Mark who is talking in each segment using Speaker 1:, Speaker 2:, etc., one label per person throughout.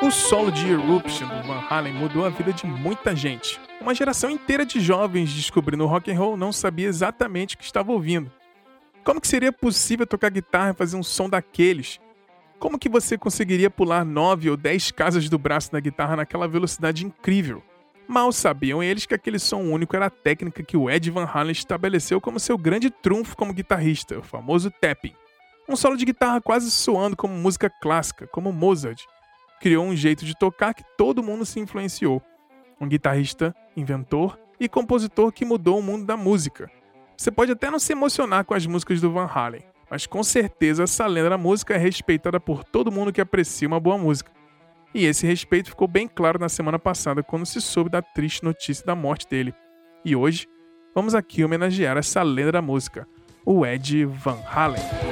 Speaker 1: O solo de Eruption do Van Halen mudou a vida de muita gente. Uma geração inteira de jovens descobrindo rock and roll não sabia exatamente o que estava ouvindo. Como que seria possível tocar guitarra e fazer um som daqueles? Como que você conseguiria pular nove ou dez casas do braço da guitarra naquela velocidade incrível? Mal sabiam eles que aquele som único era a técnica que o Ed Van Halen estabeleceu como seu grande trunfo como guitarrista, o famoso tapping. Um solo de guitarra quase soando como música clássica, como Mozart, criou um jeito de tocar que todo mundo se influenciou. Um guitarrista, inventor e compositor que mudou o mundo da música. Você pode até não se emocionar com as músicas do Van Halen, mas com certeza essa lenda da música é respeitada por todo mundo que aprecia uma boa música. E esse respeito ficou bem claro na semana passada quando se soube da triste notícia da morte dele. E hoje, vamos aqui homenagear essa lenda da música, o Ed Van Halen.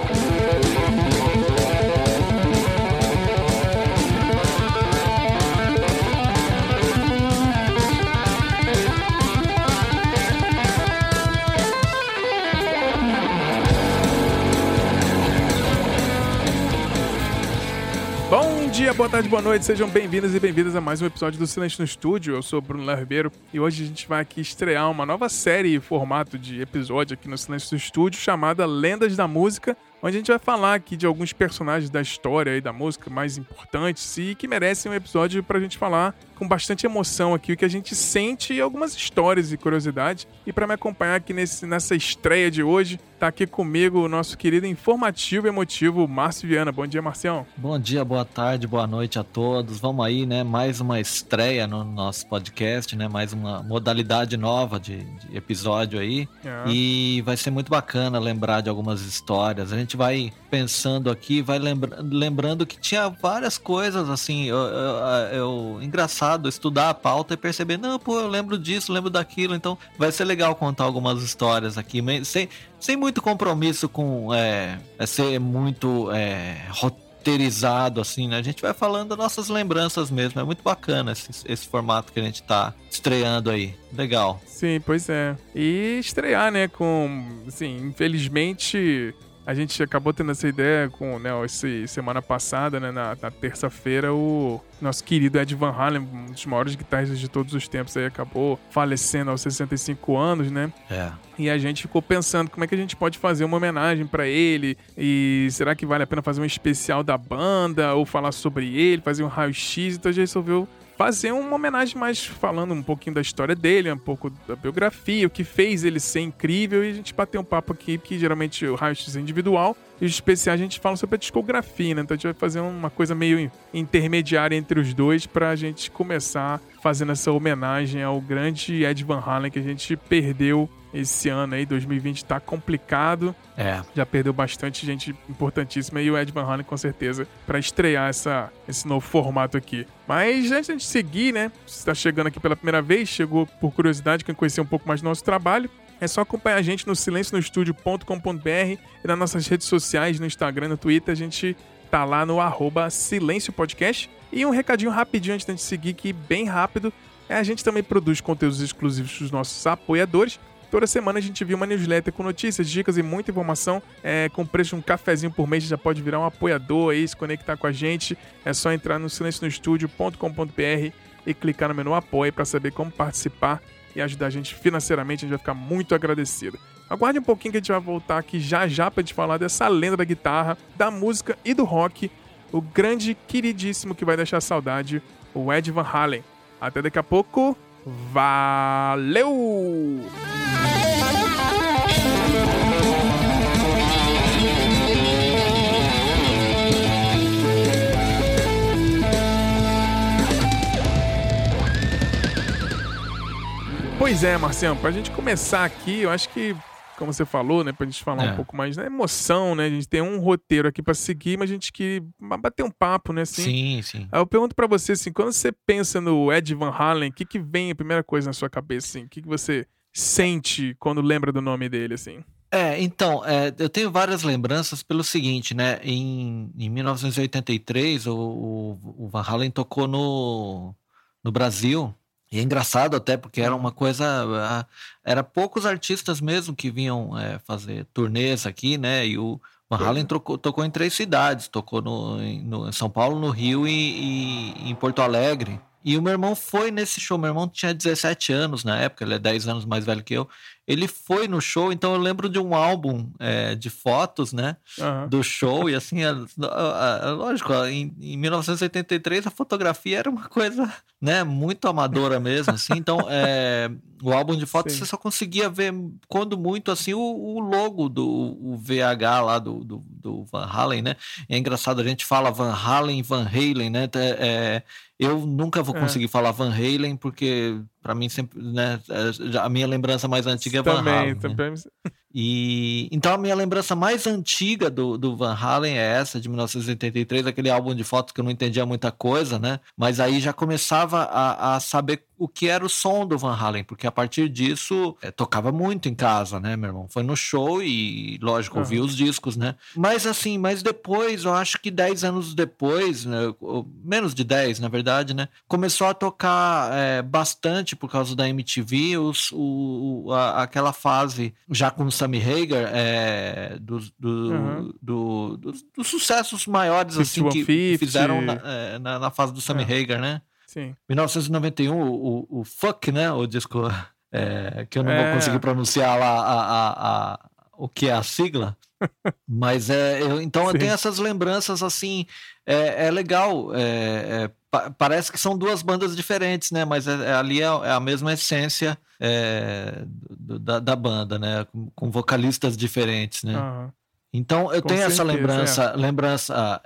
Speaker 1: Dia, boa tarde, boa noite, sejam bem-vindos e bem-vindas a mais um episódio do Silêncio no Estúdio. Eu sou Bruno Léo Ribeiro e hoje a gente vai aqui estrear uma nova série em formato de episódio aqui no Silêncio no Estúdio chamada Lendas da Música, onde a gente vai falar aqui de alguns personagens da história e da música mais importantes e que merecem um episódio pra gente falar com bastante emoção aqui o que a gente sente e algumas histórias e curiosidades. E para me acompanhar aqui nesse, nessa estreia de hoje, tá aqui comigo o nosso querido informativo e emotivo Márcio Viana. Bom dia, Marcião.
Speaker 2: Bom dia, boa tarde, boa noite a todos. Vamos aí, né? Mais uma estreia no nosso podcast, né? Mais uma modalidade nova de, de episódio aí. É. E vai ser muito bacana lembrar de algumas histórias. A gente vai pensando aqui, vai lembra lembrando que tinha várias coisas assim. Eu, eu, eu, engraçado estudar a pauta e perceber, não, pô, eu lembro disso, lembro daquilo. Então vai ser legal contar algumas histórias aqui, sem, sem muito compromisso com é, é ser muito é, roteirizado, assim, né? A gente vai falando das nossas lembranças mesmo. É muito bacana esse, esse formato que a gente tá estreando aí. Legal.
Speaker 1: Sim, pois é. E estrear, né, com, assim, infelizmente a gente acabou tendo essa ideia com, né, esse, semana passada, né, na, na terça-feira, o nosso querido Ed Van Halen, um dos maiores guitarristas de todos os tempos, aí acabou falecendo aos 65 anos, né?
Speaker 2: É.
Speaker 1: E a gente ficou pensando como é que a gente pode fazer uma homenagem para ele e será que vale a pena fazer um especial da banda ou falar sobre ele, fazer um raio-x, então a gente resolveu fazer uma homenagem mais falando um pouquinho da história dele, um pouco da biografia, o que fez ele ser incrível e a gente bater um papo aqui, que geralmente o raio-x é individual e os especiais a gente fala sobre a discografia, né? Então a gente vai fazer uma coisa meio intermediária entre os dois pra gente começar fazendo essa homenagem ao grande Ed Van Halen que a gente perdeu esse ano aí, 2020, tá complicado.
Speaker 2: É.
Speaker 1: Já perdeu bastante gente importantíssima e o Ed Van Halen com certeza para estrear essa, esse novo formato aqui. Mas antes de seguir, né? Se está chegando aqui pela primeira vez, chegou por curiosidade, quer conhecer um pouco mais do nosso trabalho, é só acompanhar a gente no silencionostudio.com.br e nas nossas redes sociais, no Instagram, no Twitter, a gente tá lá no arroba Silêncio Podcast. E um recadinho rapidinho antes de seguir, que bem rápido, é a gente também produz conteúdos exclusivos dos nossos apoiadores. Toda semana a gente viu uma newsletter com notícias, dicas e muita informação. É, com preço de um cafezinho por mês, já pode virar um apoiador aí, se conectar com a gente. É só entrar no silencionostudio.com.br e clicar no menu Apoie para saber como participar e ajudar a gente financeiramente. A gente vai ficar muito agradecido. Aguarde um pouquinho que a gente vai voltar aqui já já para te falar dessa lenda da guitarra, da música e do rock. O grande, queridíssimo que vai deixar saudade, o Ed Van Halen. Até daqui a pouco. Valeu! Pois é, Marciano, pra gente começar aqui, eu acho que, como você falou, né, pra gente falar é. um pouco mais da emoção, né, a gente tem um roteiro aqui pra seguir, mas a gente que bater um papo, né, assim.
Speaker 2: Sim, sim.
Speaker 1: Aí eu pergunto pra você, assim, quando você pensa no Ed Van Halen, o que que vem a primeira coisa na sua cabeça, assim? O que que você sente quando lembra do nome dele, assim?
Speaker 2: É, então, é, eu tenho várias lembranças pelo seguinte, né? Em, em 1983, o, o, o Van Halen tocou no, no Brasil E é engraçado até porque era uma coisa. Era poucos artistas mesmo que vinham é, fazer turnês aqui, né? E o Van Halen tocou, tocou em três cidades: tocou no, no, em São Paulo, no Rio e, e em Porto Alegre. E o meu irmão foi nesse show. Meu irmão tinha 17 anos na época, ele é 10 anos mais velho que eu. Ele foi no show, então eu lembro de um álbum é, de fotos, né? Uhum. Do show, e assim, a, a, a, lógico, em, em 1983 a fotografia era uma coisa, né, muito amadora mesmo, assim. Então, é, o álbum de fotos Sim. você só conseguia ver, quando muito, assim, o, o logo do o VH lá do, do, do, Van Halen, né? É engraçado, a gente fala Van Halen, Van Halen, né? É, eu nunca vou é. conseguir é. falar Van Halen, porque para mim sempre, né, a minha lembrança mais antiga é Van também, Halen. Né? Também. Né? E então a minha lembrança mais antiga do, do Van Halen é essa de 1983, aquele álbum de fotos que eu não entendia muita coisa, né? Mas aí já começava a, a saber o que era o som do Van Halen, porque a partir disso é, tocava muito em casa, né, meu irmão? Foi no show e, lógico, uhum. ouvi os discos, né? Mas assim, mas depois, eu acho que 10 anos depois, né, menos de 10, na verdade, né? Começou a tocar é, bastante por causa da MTV, os, o, a, aquela fase já com Sammy Hagar, é, dos, do, uhum. do, do, dos sucessos maiores assim, que, que fizeram na, é, na, na, fase do Sammy é. Hagar, né?
Speaker 1: Sim.
Speaker 2: 1991, o, o Fuck, né? O disco é, que eu não é. vou conseguir pronunciar lá a, a, a, o que é a sigla. Mas é, eu, então Sim. eu tenho essas lembranças assim, é, é legal. É, é, pa, parece que são duas bandas diferentes, né? Mas é, é ali é, a mesma essência do, da, da, banda, né? Com, com, vocalistas diferentes, né? Uhum. Então eu com tenho certeza, essa lembrança, lembrança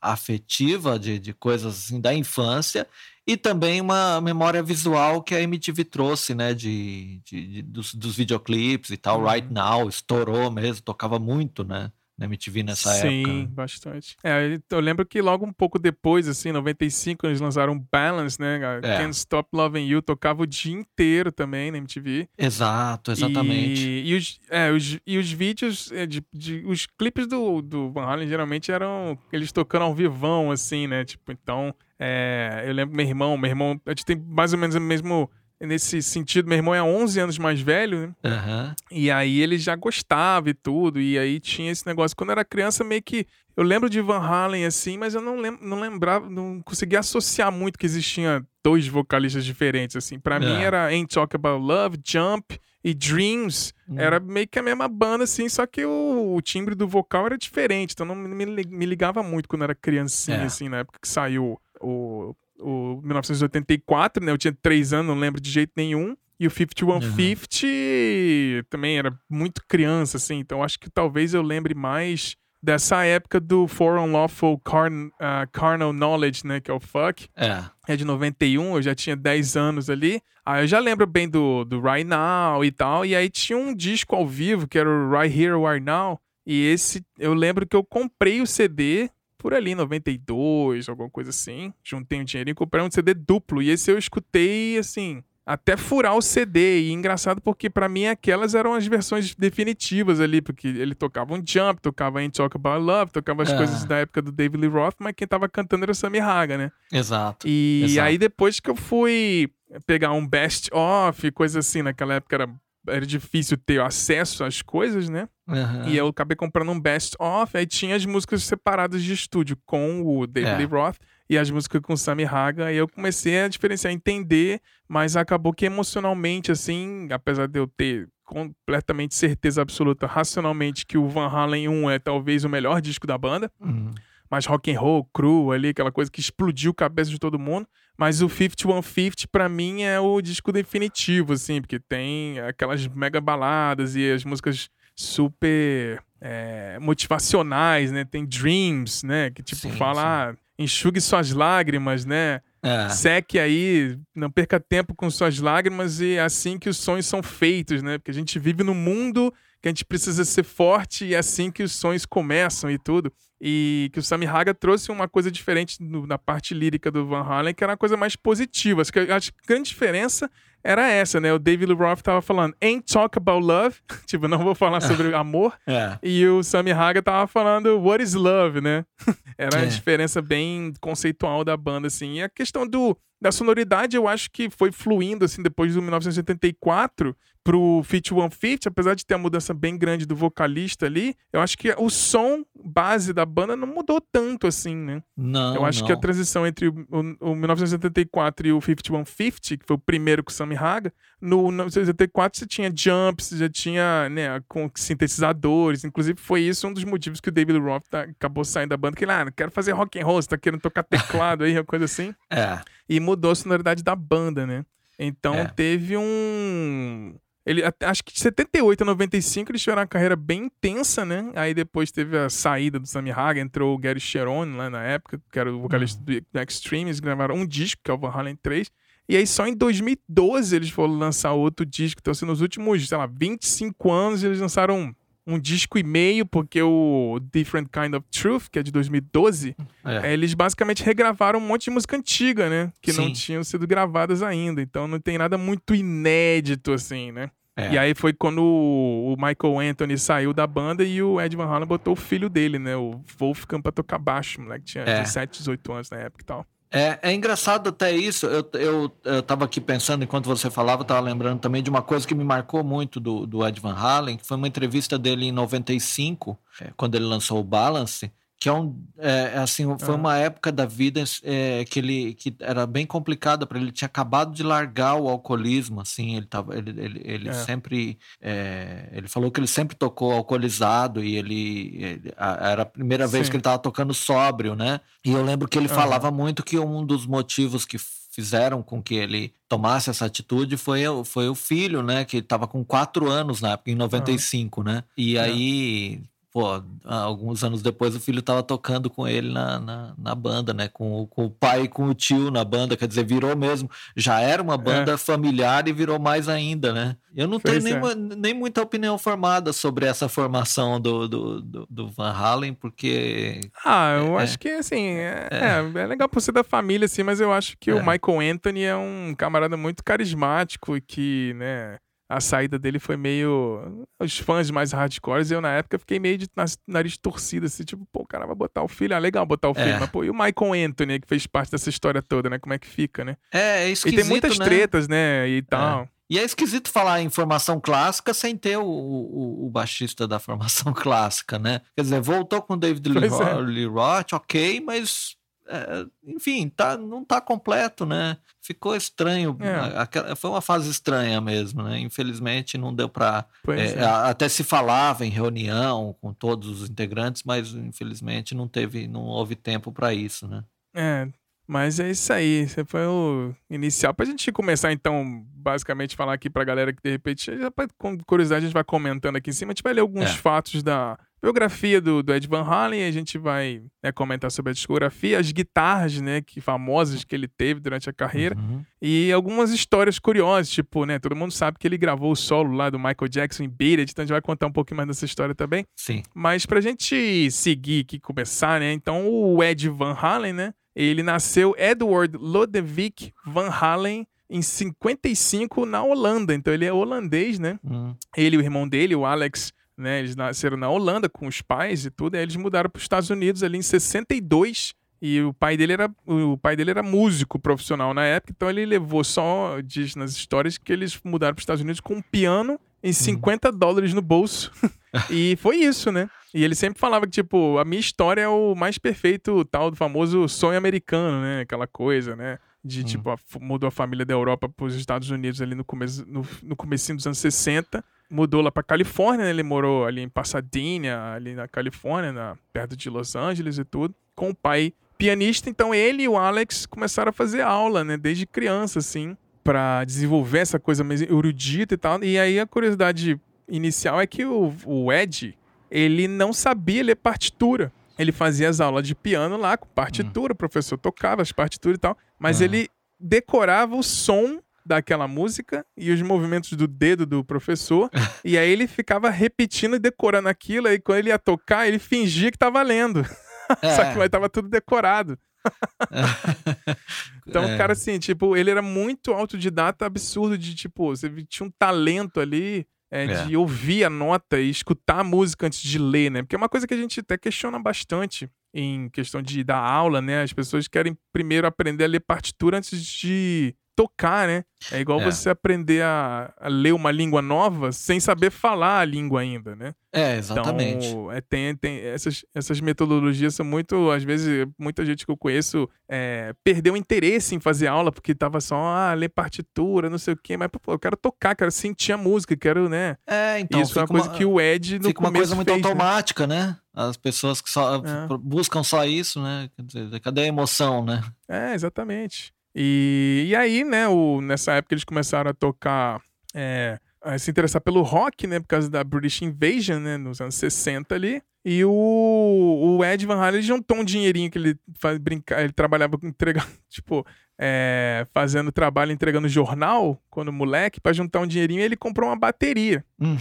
Speaker 2: afetiva de, de coisas assim, da infância e também uma memória visual que a MTV trouxe, né, de, de, de dos, dos videoclipes e tal. Uhum. Right Now estourou mesmo, tocava muito, né? Na MTV nessa
Speaker 1: Sim,
Speaker 2: época.
Speaker 1: Sim, bastante. É, eu lembro que logo um pouco depois, assim, 95, eles lançaram Balance, né? É. Can't Stop Loving You, tocava o dia inteiro também na MTV.
Speaker 2: Exato, exatamente.
Speaker 1: E, e, os, é, os, e os vídeos, é, de, de, os clipes do, do Van Halen geralmente eram eles tocando ao vivão, assim, né? Tipo, então, é, eu lembro meu irmão, meu irmão, a gente tem mais ou menos o mesmo nesse sentido, meu irmão é 11 anos mais velho, né?
Speaker 2: Uhum.
Speaker 1: E aí ele já gostava e tudo, e aí tinha esse negócio. Quando eu era criança, meio que. Eu lembro de Van Halen assim, mas eu não, lem não lembrava, não conseguia associar muito que existiam dois vocalistas diferentes, assim. Para é. mim era Ain't Talk About Love, Jump e Dreams. Hum. Era meio que a mesma banda, assim, só que o, o timbre do vocal era diferente, então não me, me ligava muito quando eu era criancinha, é. assim, na época que saiu o o 1984, né? Eu tinha três anos, não lembro de jeito nenhum. E o 5150 uhum. também era muito criança, assim. Então acho que talvez eu lembre mais dessa época do For Unlawful Carn, uh, Carnal Knowledge, né? Que é o Fuck.
Speaker 2: É.
Speaker 1: É de 91, eu já tinha 10 anos ali. Aí eu já lembro bem do, do Right Now e tal. E aí tinha um disco ao vivo que era o Right Here, Right Now. E esse, eu lembro que eu comprei o CD por ali, 92, alguma coisa assim. Juntei um dinheirinho e comprei um CD duplo. E esse eu escutei, assim, até furar o CD. E engraçado porque para mim aquelas eram as versões definitivas ali, porque ele tocava um jump, tocava Ain't Talk About Love, tocava as é. coisas da época do David Lee Roth, mas quem tava cantando era o Sammy Haga, né?
Speaker 2: Exato.
Speaker 1: E
Speaker 2: Exato.
Speaker 1: aí depois que eu fui pegar um best of, coisa assim, naquela época era era difícil ter acesso às coisas, né?
Speaker 2: Uhum.
Speaker 1: E eu acabei comprando um best of, aí tinha as músicas separadas de estúdio com o David é. Lee Roth e as músicas com o Sammy Haga, e eu comecei a diferenciar, entender, mas acabou que emocionalmente, assim, apesar de eu ter completamente certeza absoluta, racionalmente, que o Van Halen 1 é talvez o melhor disco da banda,
Speaker 2: uhum.
Speaker 1: Mais rock and roll, cru ali, aquela coisa que explodiu a cabeça de todo mundo, mas o 5150 para mim é o disco definitivo, assim, porque tem aquelas mega baladas e as músicas super é, motivacionais, né? Tem Dreams, né? Que tipo sim, fala, ah, enxugue suas lágrimas, né?
Speaker 2: É.
Speaker 1: Seque aí, não perca tempo com suas lágrimas e é assim que os sonhos são feitos, né? Porque a gente vive num mundo que a gente precisa ser forte e é assim que os sonhos começam e tudo. E que o Sammy Haga trouxe uma coisa diferente no, na parte lírica do Van Halen, que era uma coisa mais positiva. Acho que a grande diferença era essa, né? O David Lee Roth tava falando Ain't Talk About Love, tipo, não vou falar sobre amor.
Speaker 2: É.
Speaker 1: E o Sammy Haga tava falando What is Love, né? era é. a diferença bem conceitual da banda, assim. E a questão do Da sonoridade, eu acho que foi fluindo, assim, depois do 1974 pro Fit 150, apesar de ter a mudança bem grande do vocalista ali, eu acho que o som base da banda não mudou tanto assim, né?
Speaker 2: Não.
Speaker 1: Eu acho
Speaker 2: não.
Speaker 1: que a transição entre o, o, o 1974 e o 5150, que foi o primeiro com o Sammy Haga, no 1974 você tinha jumps, já tinha, né, com sintetizadores, inclusive foi isso um dos motivos que o David Roth tá, acabou saindo da banda, que ele, ah, não quero fazer rock and roll, você tá querendo tocar teclado aí, uma coisa assim.
Speaker 2: É.
Speaker 1: E mudou a sonoridade da banda, né? Então
Speaker 2: É.
Speaker 1: teve um. Ele, acho que de 78 a 95 eles tiveram uma carreira bem intensa, né? Aí depois teve a saída do Sammy Haga, entrou o Gary Cherone lá na época, que era o vocalista do do Extreme, eles gravaram um disco, que é o Van Halen 3. E aí só em 2012 eles foram lançar outro disco. Então, assim, nos últimos, sei lá, 25 anos eles lançaram um, um disco e meio, porque o Different Kind of Truth, que é de 2012,
Speaker 2: É.
Speaker 1: é, eles basicamente regravaram um monte de música antiga, né? Que não
Speaker 2: Sim.
Speaker 1: tinham sido gravadas ainda. Então não tem nada muito inédito, assim, né?
Speaker 2: É.
Speaker 1: E aí foi quando o Michael Anthony saiu da banda e o Ed Van Halen botou o filho dele, né? O Wolfgang pra tocar baixo, moleque. Tinha
Speaker 2: É.
Speaker 1: 17, 18 anos na época e tal.
Speaker 2: É, é engraçado até isso. Eu, eu, eu tava aqui pensando, enquanto você falava, eu tava lembrando também de uma coisa que me marcou muito do, do Ed Van Halen, que foi uma entrevista dele em 95, é, quando ele lançou o Balance, que é um é, é assim foi
Speaker 1: Ah.
Speaker 2: uma época da vida é, que ele que era bem complicada para ele ele tinha acabado de largar o alcoolismo assim ele tava ele, ele, ele
Speaker 1: É.
Speaker 2: sempre é, ele falou que ele sempre tocou alcoolizado e ele, ele- a- era a primeira vez
Speaker 1: Sim.
Speaker 2: que ele estava tocando sóbrio né e eu lembro que ele falava muito que um dos motivos que fizeram com que ele tomasse essa atitude foi, o- foi o filho, né? Que estava com quatro anos na época, em 95, né? E
Speaker 1: É.
Speaker 2: aí, pô, alguns anos depois o filho estava tocando com ele na, na, na banda, né? Com, o- com o pai e com o tio na banda, quer dizer, virou mesmo. Já era uma banda familiar e virou mais ainda, né? Eu não
Speaker 1: Pois
Speaker 2: tenho
Speaker 1: é.
Speaker 2: nem, nem muita opinião formada sobre essa formação do, do, do, do Van Halen, porque
Speaker 1: Ah, eu
Speaker 2: É.
Speaker 1: acho que, assim, é, é. é legal por ser da família, assim, mas eu acho que
Speaker 2: É.
Speaker 1: o Michael Anthony é um camarada muito carismático e que, né, a saída dele foi meio. Os fãs mais hardcores, eu na época fiquei meio de nariz torcido, assim, tipo, pô, o cara vai botar o filho, ah, legal botar o filho,
Speaker 2: É.
Speaker 1: mas pô, e o Michael Anthony, que fez parte dessa história toda, né, como é que fica, né?
Speaker 2: é, é
Speaker 1: E
Speaker 2: esquisito,
Speaker 1: tem muitas
Speaker 2: né?
Speaker 1: tretas, né, e tal.
Speaker 2: E é esquisito falar em formação clássica sem ter o, o, o baixista da formação clássica, né? Quer dizer, voltou com o David Lee,
Speaker 1: é.
Speaker 2: Lee Roth, ok, mas é, enfim, tá, não tá completo, né? Ficou estranho.
Speaker 1: É.
Speaker 2: a- aquela- foi uma fase estranha mesmo, né? Infelizmente não deu.
Speaker 1: Pois
Speaker 2: é,
Speaker 1: é.
Speaker 2: Até se falava em reunião com todos os integrantes, mas infelizmente não teve, não houve tempo para isso, né?
Speaker 1: É, mas é isso aí. Esse foi o inicial. Pra gente começar, então, basicamente, falar aqui pra galera que de repente, já pra- com curiosidade, a gente vai comentando aqui em cima. A gente vai ler alguns
Speaker 2: É.
Speaker 1: fatos da biografia do, do Ed Van Halen. A gente vai né, comentar sobre a discografia, as guitarras, né, que famosas que ele teve durante a carreira.
Speaker 2: Uhum.
Speaker 1: E algumas histórias curiosas, tipo, né, todo mundo sabe que ele gravou o solo lá do Michael Jackson em Beat então a gente vai contar um pouquinho mais dessa história também.
Speaker 2: Sim.
Speaker 1: Mas pra gente seguir aqui, começar, né? Então, o Ed Van Halen, né? Ele nasceu Edward Lodewijk Van Halen em 55 na Holanda. Então, ele é holandês, né?
Speaker 2: Hum.
Speaker 1: Ele e o irmão dele, o Alex, né? Eles nasceram na Holanda com os pais e tudo. Aí eles mudaram para os Estados Unidos ali em 62. E o pai dele era o pai dele era músico profissional na época, então ele levou só diz nas histórias que eles mudaram para os Estados Unidos com um piano e 50 dólares no bolso. e foi isso, né? E ele sempre falava que, tipo, a minha história é o mais perfeito, o tal do famoso sonho americano, né? Aquela coisa, né? De,
Speaker 2: Hum.
Speaker 1: tipo, a- mudou a família da Europa para os Estados Unidos ali no começo, no, no comecinho dos anos 60. Mudou lá pra Califórnia, né? Ele morou ali em Pasadena, ali na Califórnia, na, perto de Los Angeles e tudo. Com o pai pianista, então ele e o Alex começaram a fazer aula, né? Desde criança, assim, pra desenvolver essa coisa mais erudita e tal. E aí a curiosidade inicial é que o, o Ed, ele não sabia ler partitura. Ele fazia as aulas de piano lá com partitura, o professor tocava as partituras e tal, mas
Speaker 2: Ah.
Speaker 1: ele decorava o som daquela música e os movimentos do dedo do professor, e aí ele ficava repetindo e decorando aquilo, aí quando ele ia tocar, ele fingia que tava lendo. Só
Speaker 2: É.
Speaker 1: que mas tava tudo decorado. Então,
Speaker 2: É.
Speaker 1: cara, assim, tipo, ele era muito autodidata, absurdo, de tipo, você tinha um talento ali é,
Speaker 2: É.
Speaker 1: de ouvir a nota e escutar a música antes de ler, né? Porque é uma coisa que a gente até questiona bastante em questão de dar aula, né? As pessoas querem primeiro aprender a ler partitura antes de tocar, né? É igual é. você aprender a, a, ler uma língua nova sem saber falar a língua ainda, né?
Speaker 2: É, exatamente.
Speaker 1: Então, é, tem, tem essas, essas metodologias são muito, às vezes, muita gente que eu conheço é, perdeu interesse em fazer aula porque tava só, ah, ler partitura, não sei o quê, mas, pô, eu quero tocar, quero sentir a música, quero, né?
Speaker 2: É, então.
Speaker 1: Isso é uma coisa que o Ed no
Speaker 2: Fica uma coisa muito fez, né? automática, né? né? As pessoas que só é. buscam só isso, né? Quer dizer, cadê a emoção, né?
Speaker 1: É, exatamente. E, e aí, né, o, nessa época eles começaram a tocar, é, a se interessar pelo rock, né, por causa da British Invasion, né, nos anos 60 ali. E o, o Ed Van Halen juntou um dinheirinho que ele faz, brincar, ele trabalhava entregando, tipo, é, fazendo trabalho entregando jornal quando moleque, para juntar um dinheirinho, ele comprou uma bateria. Hum.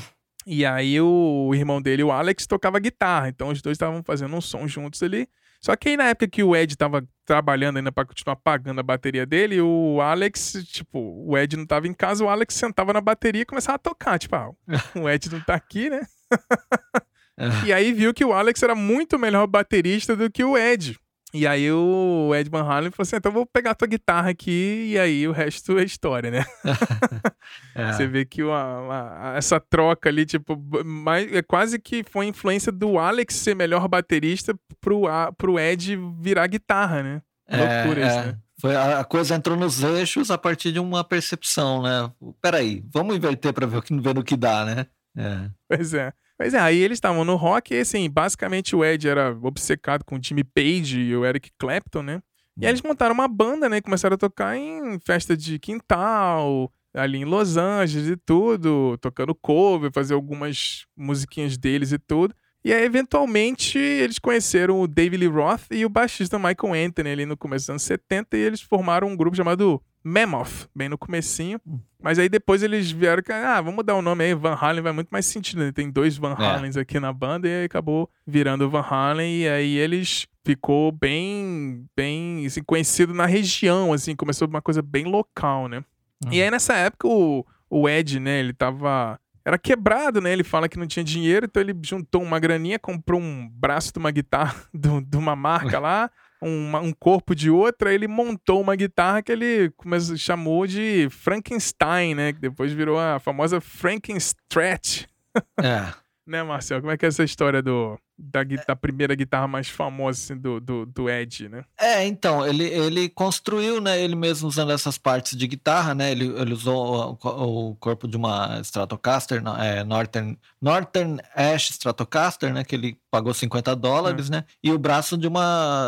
Speaker 1: E aí o, o irmão dele, o Alex, tocava guitarra. Então os dois estavam fazendo um som juntos ali. Só que aí na época que o Ed tava trabalhando ainda para continuar pagando a bateria dele, o Alex, tipo, o Ed não tava em casa, o Alex sentava na bateria e começava a tocar, tipo, ah, o Ed não tá aqui, né? e aí viu que o Alex era muito melhor baterista do que o Ed. E aí o Ed Van Halen falou assim, então vou pegar tua guitarra aqui e aí o resto é história, né? é. Você vê que uma, uma, essa troca ali, tipo, mais, é quase que foi influência do Alex ser melhor baterista pro, pro Ed virar guitarra, né?
Speaker 2: É, Loucura é, isso, né? Foi, a coisa entrou nos eixos a partir de uma percepção, né? Peraí, vamos inverter para ver, ver no que dá, né?
Speaker 1: É. Pois é. Mas é, aí eles estavam no rock e assim, basicamente o Ed era obcecado com o Jimmy Page e o Eric Clapton, né? E aí eles montaram uma banda, né? Começaram a tocar em festa de quintal, ali em Los Angeles e tudo, tocando cover, fazer algumas musiquinhas deles e tudo. E aí, eventualmente, eles conheceram o David Lee Roth e o baixista Michael Anthony ali no começo dos anos 70 e eles formaram um grupo chamado Mammoth, bem no comecinho. Hum. Mas aí depois eles vieram que, ah, vamos dar o um nome aí, Van Halen vai muito mais sentido, né? Tem dois Van é. Halens é. aqui na banda e aí acabou virando Van Halen e aí eles ficou bem, bem, assim, conhecido na região, assim, começou uma coisa bem local, né? Hum. E aí nessa época o, o Ed, né, ele tava era quebrado, né? Ele fala que não tinha dinheiro, então ele juntou uma graninha, comprou um braço de uma guitarra de uma marca lá, um, um corpo de outra, ele montou uma guitarra que ele chamou de Frankenstein, né? Que depois virou a famosa Frankenstrat. É. né, Marcel? Como é que é essa história do, da, da primeira guitarra mais famosa assim, do, do, do Ed, né?
Speaker 2: É, então, ele, ele construiu, né, ele mesmo usando essas partes de guitarra, né, ele, ele usou o, o corpo de uma Stratocaster, é, Northern, Northern Ash Stratocaster, né, que ele pagou 50 dólares, é. né, e o braço de uma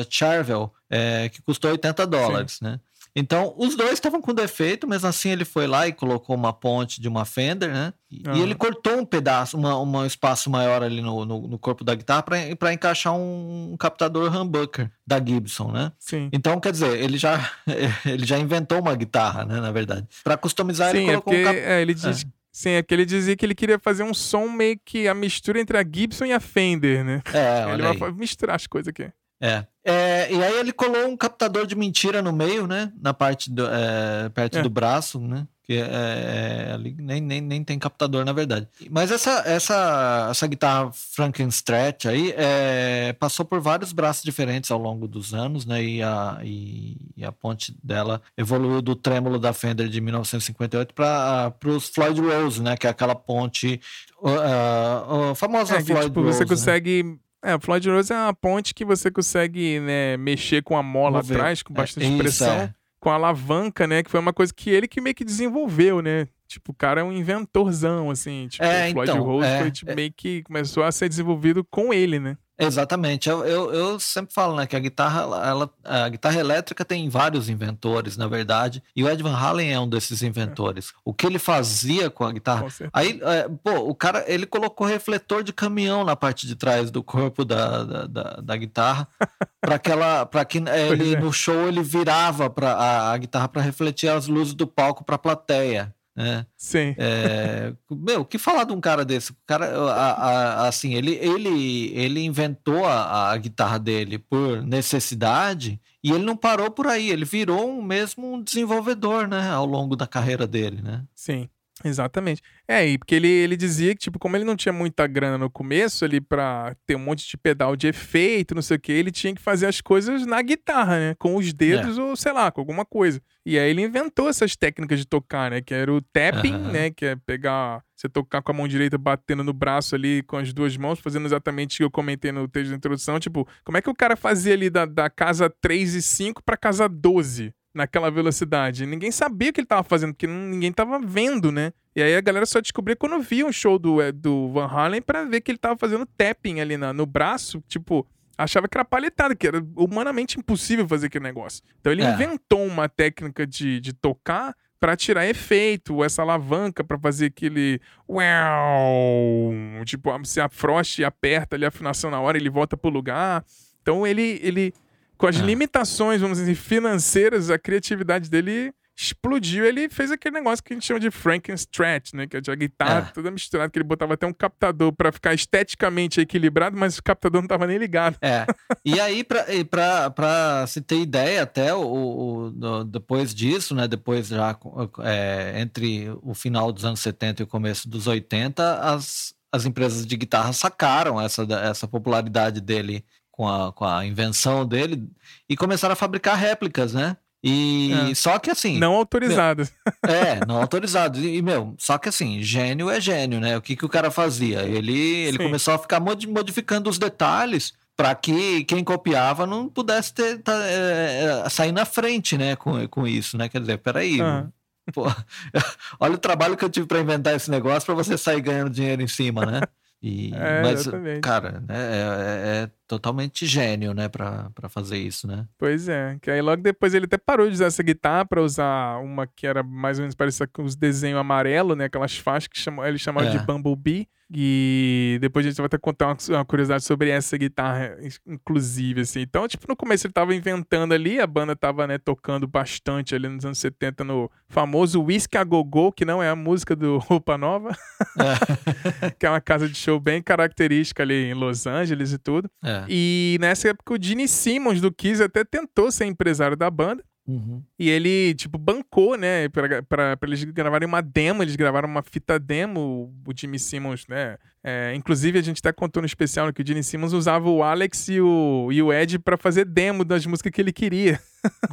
Speaker 2: uh, Charvel, é, que custou 80 dólares, Sim. né. Então, os dois estavam com defeito, mas assim ele foi lá e colocou uma ponte de uma Fender, né? E, uhum. e ele cortou um pedaço, uma, um espaço maior ali no, no, no corpo da guitarra para encaixar um, captador humbucker da Gibson, né?
Speaker 1: Sim.
Speaker 2: Então, quer dizer, ele já, ele já inventou uma guitarra, né? Na verdade. Para customizar,
Speaker 1: Sim,
Speaker 2: ele colocou
Speaker 1: é porque,
Speaker 2: um cap...
Speaker 1: é, ele diz... É. Sim, é que ele dizia que ele queria fazer um som meio que a mistura entre a Gibson e a Fender, né?
Speaker 2: É,
Speaker 1: ele vai misturar as coisas aqui.
Speaker 2: É. é. E aí ele colou um captador de mentira no meio, né? Na parte do, é, perto é. do braço, né? Que é, é, ali nem, nem, nem tem captador, na verdade. Mas essa, essa, essa guitarra Frankenstrat aí é, passou por vários braços diferentes ao longo dos anos, né? E a, e, e a ponte dela evoluiu do trêmulo da Fender de 1958 para os Floyd Rose, né? Que é aquela ponte uh, uh, famosa
Speaker 1: é, que,
Speaker 2: Floyd
Speaker 1: tipo,
Speaker 2: Rose.
Speaker 1: Você né? É, o Floyd Rose é uma ponte que você consegue né, mexer com a mola Mover. atrás, com bastante é, pressão, é. com a alavanca, né? Que foi uma coisa que ele que meio que desenvolveu, né? Tipo, o cara é um inventorzão, assim. Tipo,
Speaker 2: é,
Speaker 1: o Floyd
Speaker 2: então,
Speaker 1: Rose
Speaker 2: é,
Speaker 1: foi tipo, meio que começou a ser desenvolvido com ele, né?
Speaker 2: Exatamente. Eu, eu, eu, sempre falo né, que a guitarra, ela, a guitarra elétrica tem vários inventores, na verdade, e o Ed Van Halen é um desses inventores. O que ele fazia com a guitarra. Aí, é, pô, o cara ele colocou refletor de caminhão na parte de trás do corpo da, da, da, da guitarra, para que ela, para que é, ele é. no show ele virava para a, a guitarra para refletir as luzes do palco para a plateia né?
Speaker 1: Sim.
Speaker 2: É, meu, o que falar de um cara desse? O cara, a, a, assim, ele, ele, ele inventou a, a, guitarra dele por necessidade e ele não parou por aí. Ele virou um mesmo um desenvolvedor, né? Ao longo da carreira dele, né?
Speaker 1: Sim. Exatamente. É, e porque ele, ele dizia que, tipo, como ele não tinha muita grana no começo ali pra ter um monte de pedal de efeito, não sei o que, ele tinha que fazer as coisas na guitarra, né? Com os dedos é. ou, sei lá, com alguma coisa. E aí ele inventou essas técnicas de tocar, né? Que era o tapping, uhum. né? Que é pegar, você tocar com a mão direita batendo no braço ali com as duas mãos, fazendo exatamente o que eu comentei no texto da introdução. Tipo, como é que o cara fazia ali da, da casa 3 e 5 pra casa 12? Naquela velocidade. Ninguém sabia o que ele tava fazendo, porque ninguém tava vendo, né? E aí a galera só descobriu quando via um show do, é, do Van Halen para ver que ele tava fazendo tapping ali na, no braço, tipo, achava que era palhetada, que era humanamente impossível fazer aquele negócio. Então ele é. inventou uma técnica de, de tocar para tirar efeito, essa alavanca para fazer aquele uau, tipo, se afrouxa e aperta ali a afinação na hora, ele volta pro lugar. Então ele ele com as é. limitações, vamos dizer, financeiras, a criatividade dele explodiu. Ele fez aquele negócio que a gente chama de Frankenstrat, né? Que é a guitarra é. toda misturada, que ele botava até um captador para ficar esteticamente equilibrado, mas o captador não tava nem ligado.
Speaker 2: É. E aí, para se ter ideia, até o, o, depois disso, né? Depois já é, entre o final dos anos 70 e o começo dos 80, as, as empresas de guitarra sacaram essa, essa popularidade dele com a, com a invenção dele e começaram a fabricar réplicas, né? E é. só que assim.
Speaker 1: Não autorizados.
Speaker 2: É, não autorizados. E, meu, só que assim, gênio é gênio, né? O que, que o cara fazia? Ele, ele começou a ficar modificando os detalhes para que quem copiava não pudesse ter, tá, é, sair na frente, né? Com, com isso, né? Quer dizer, peraí. Uhum. Pô, olha o trabalho que eu tive para inventar esse negócio para você sair ganhando dinheiro em cima, né? E, é, mas, exatamente. cara, né, é, é, é, totalmente gênio, né, pra, pra fazer isso, né?
Speaker 1: Pois é, que aí logo depois ele até parou de usar essa guitarra pra usar uma que era mais ou menos parecida com os desenhos amarelo, né, aquelas faixas que chamam, ele chamava de é. Bumblebee. E depois a gente vai até contar uma, uma, curiosidade sobre essa guitarra, inclusive, assim. Então, tipo, no começo ele tava inventando ali, a banda tava, né, tocando bastante ali nos anos 70 no famoso Whisky a Gogô, que não é a música do Roupa Nova, é. que é uma casa de show bem característica ali em Los Angeles e tudo. É. E nessa época o Gene Simmons do Kiss até tentou ser empresário da banda, Uhum. E ele, tipo, bancou, né, pra, pra, pra, eles gravarem uma demo, eles gravaram uma fita demo, o Jimmy Simmons, né. É, inclusive, a gente até contou no especial que o Jimmy Simmons usava o Alex e o, e o Ed para fazer demo das músicas que ele queria.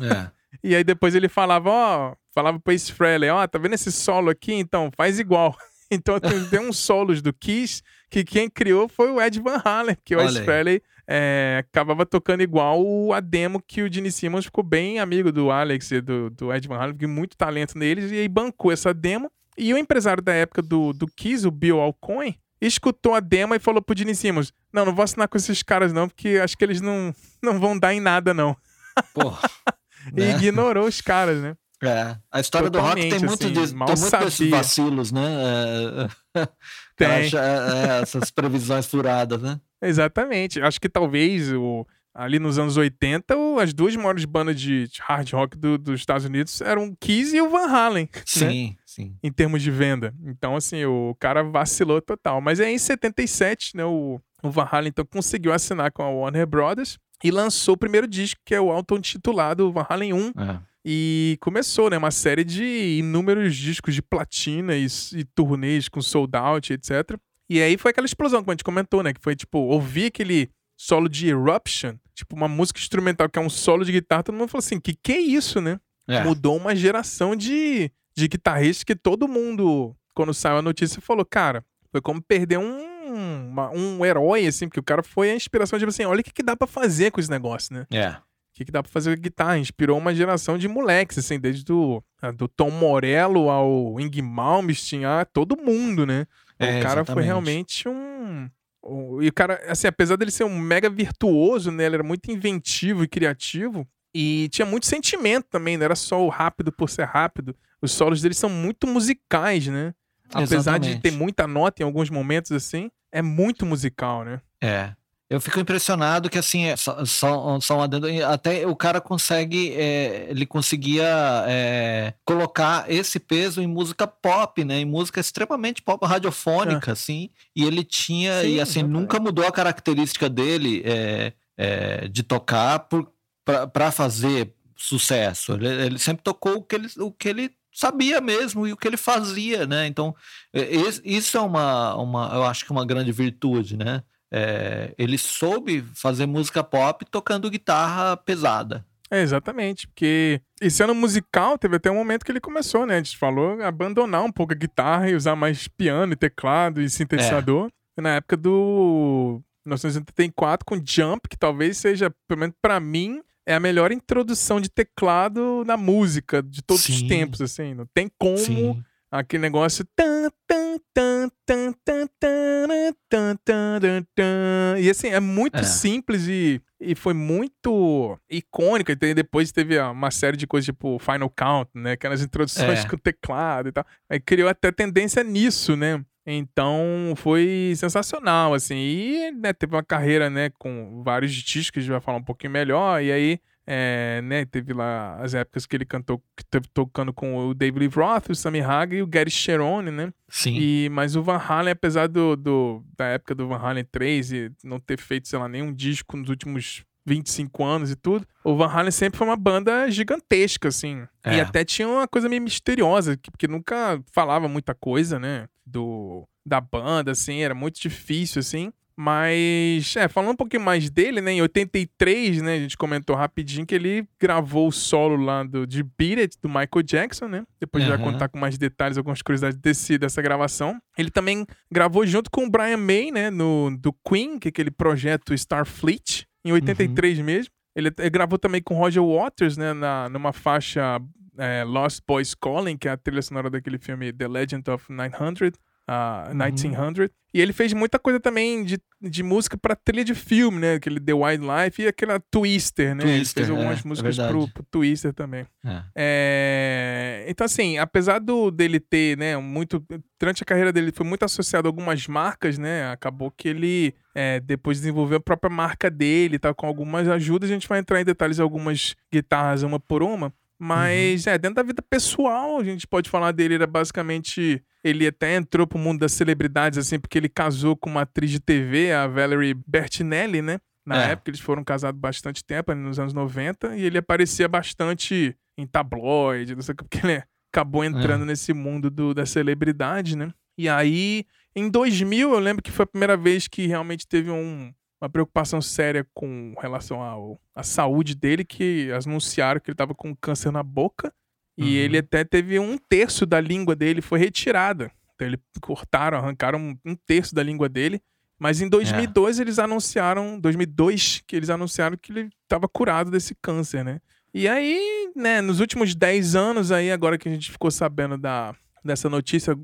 Speaker 1: É. e aí depois ele falava, ó, falava pro Ace Frehley, ó, tá vendo esse solo aqui? Então, faz igual. então tem, tem uns solos do Kiss que quem criou foi o Ed Van Halen, que o Ace Frehley é, acabava tocando igual a demo que o Gene Simmons ficou bem amigo do Alex e do, do Ed Van Halen, muito talento neles, e aí bancou essa demo. E o empresário da época do, do Kiss, o Bill Alcoin, escutou a demo e falou pro Gene Simmons, não, não vou assinar com esses caras não, porque acho que eles não, não vão dar em nada não. Porra. e né? ignorou os caras, né?
Speaker 2: É, a história Totalmente, do rock tem muito, assim, de, tem muito desses vacilos, né? É, tem. Acha, é, é, essas previsões furadas, né?
Speaker 1: Exatamente. Acho que talvez o, ali nos anos 80, o, as duas maiores bandas de, hard rock do, dos Estados Unidos eram o Kiss e o Van Halen. Né?
Speaker 2: Sim, né? sim.
Speaker 1: Em termos de venda. Então, assim, o cara vacilou total. Mas é em 77, né? O, o Van Halen então conseguiu assinar com a Warner Brothers e lançou o primeiro disco, que é o auto-intitulado Van Halen 1. É. E começou, né, uma série de inúmeros discos de platina e, e turnês com sold out, etc. E aí foi aquela explosão, como a gente comentou, né, que foi tipo, ouvir aquele solo de Eruption, tipo uma música instrumental que é um solo de guitarra, todo mundo falou assim, que que é isso, né? É. Mudou uma geração de, de guitarristas que todo mundo, quando saiu a notícia, falou, cara, foi como perder um, uma, um herói, assim, porque o cara foi a inspiração de, tipo assim, olha o que, que dá para fazer com esse negócio, né?
Speaker 2: É
Speaker 1: que, que dá pra fazer com guitarra. Inspirou uma geração de moleques, assim, desde do, do Tom Morello ao Ing Malmsteen, a todo mundo, né? É, o cara exatamente. foi realmente um. E o cara, assim, apesar dele ser um mega virtuoso, né? Ele era muito inventivo e criativo. E tinha muito sentimento também, não era só o rápido por ser rápido. Os solos dele são muito musicais, né? Apesar Exatamente. de ter muita nota em alguns momentos, assim, é muito musical, né?
Speaker 2: É. Eu fico impressionado que, assim, é só, só, só um adendo, até o cara consegue, é, ele conseguia é, colocar esse peso em música pop, né? Em música extremamente pop, radiofônica, é. assim. E ele tinha, Sim, e assim, nunca mudou a característica dele é, é, de tocar para fazer sucesso. Ele, ele, sempre tocou o que ele, o que ele sabia mesmo e o que ele fazia, né? Então, isso é uma, uma eu acho que uma grande virtude, né? É, ele soube fazer música pop tocando guitarra pesada.
Speaker 1: É, exatamente, porque esse ano musical teve até um momento que ele começou, né? A gente falou abandonar um pouco a guitarra e usar mais piano e teclado e sintetizador. É. Na época do 1984 com Jump, que talvez seja, pelo menos pra mim, é a melhor introdução de teclado na música de todos Sim. os tempos, assim. Não tem como Sim. Aquele negócio. E assim, é muito é. simples e, e foi muito icônica. E depois teve uma série de coisas tipo Final Count, né? Aquelas introduções é. com teclado e tal. Aí criou até tendência nisso, né? Então foi sensacional, assim. E né, teve uma carreira, né, com vários discos que a gente vai falar um pouquinho melhor. E aí, é, né, teve lá as épocas que ele cantou, que teve tocando com o David Lee Roth, o Sammy Hagar e o Gary Cherone, né?
Speaker 2: Sim.
Speaker 1: E, mas o Van Halen, apesar do, do, da época do Van Halen 3 e não ter feito, sei lá, nenhum disco nos últimos 25 anos e tudo, o Van Halen sempre foi uma banda gigantesca, assim. É. E até tinha uma coisa meio misteriosa, porque nunca falava muita coisa, né? Do, da banda, assim, era muito difícil, assim. Mas, é, falando um pouquinho mais dele, né? Em 83, né? A gente comentou rapidinho que ele gravou o solo lá do, de Beat It, do Michael Jackson, né? Depois uhum. vai contar com mais detalhes, algumas curiosidades desse, dessa gravação. Ele também gravou junto com o Brian May, né? No, do Queen, que é aquele projeto Starfleet, em 83 uhum. mesmo. Ele, ele, gravou também com Roger Waters, né? Na, numa faixa é, Lost Boys Calling, que é a trilha sonora daquele filme The Legend of 900 uh, 1900. Uhum. E ele fez muita coisa também de, de música pra trilha de filme, né? Aquele The Wildlife e aquela Twister, né? Twister, ele fez algumas é, músicas é pro, pro, Twister também. É. É, então, assim, apesar do, dele ter, né, muito. Durante a carreira dele foi muito associado a algumas marcas, né? Acabou que ele é, depois desenvolveu a própria marca dele, tá? Com algumas ajudas. A gente vai entrar em detalhes de algumas guitarras, uma por uma. Mas, uhum. é, dentro da vida pessoal, a gente pode falar dele, era basicamente. Ele até entrou pro mundo das celebridades, assim, porque ele casou com uma atriz de TV, a Valerie Bertinelli, né? Na é. época, eles foram casados bastante tempo, nos anos 90, e ele aparecia bastante em tabloide, não sei o que, porque ele acabou entrando é. nesse mundo do, da celebridade, né? E aí, em 2000, eu lembro que foi a primeira vez que realmente teve um, uma preocupação séria com relação ao, à saúde dele, que anunciaram que ele estava com câncer na boca. E uhum. ele até teve um terço da língua dele foi retirada. Então ele cortaram, arrancaram um, um terço da língua dele. Mas em 2002 é. eles anunciaram, 2002 que eles anunciaram que ele estava curado desse câncer, né? E aí, né, nos últimos 10 anos aí, agora que a gente ficou sabendo da, dessa notícia,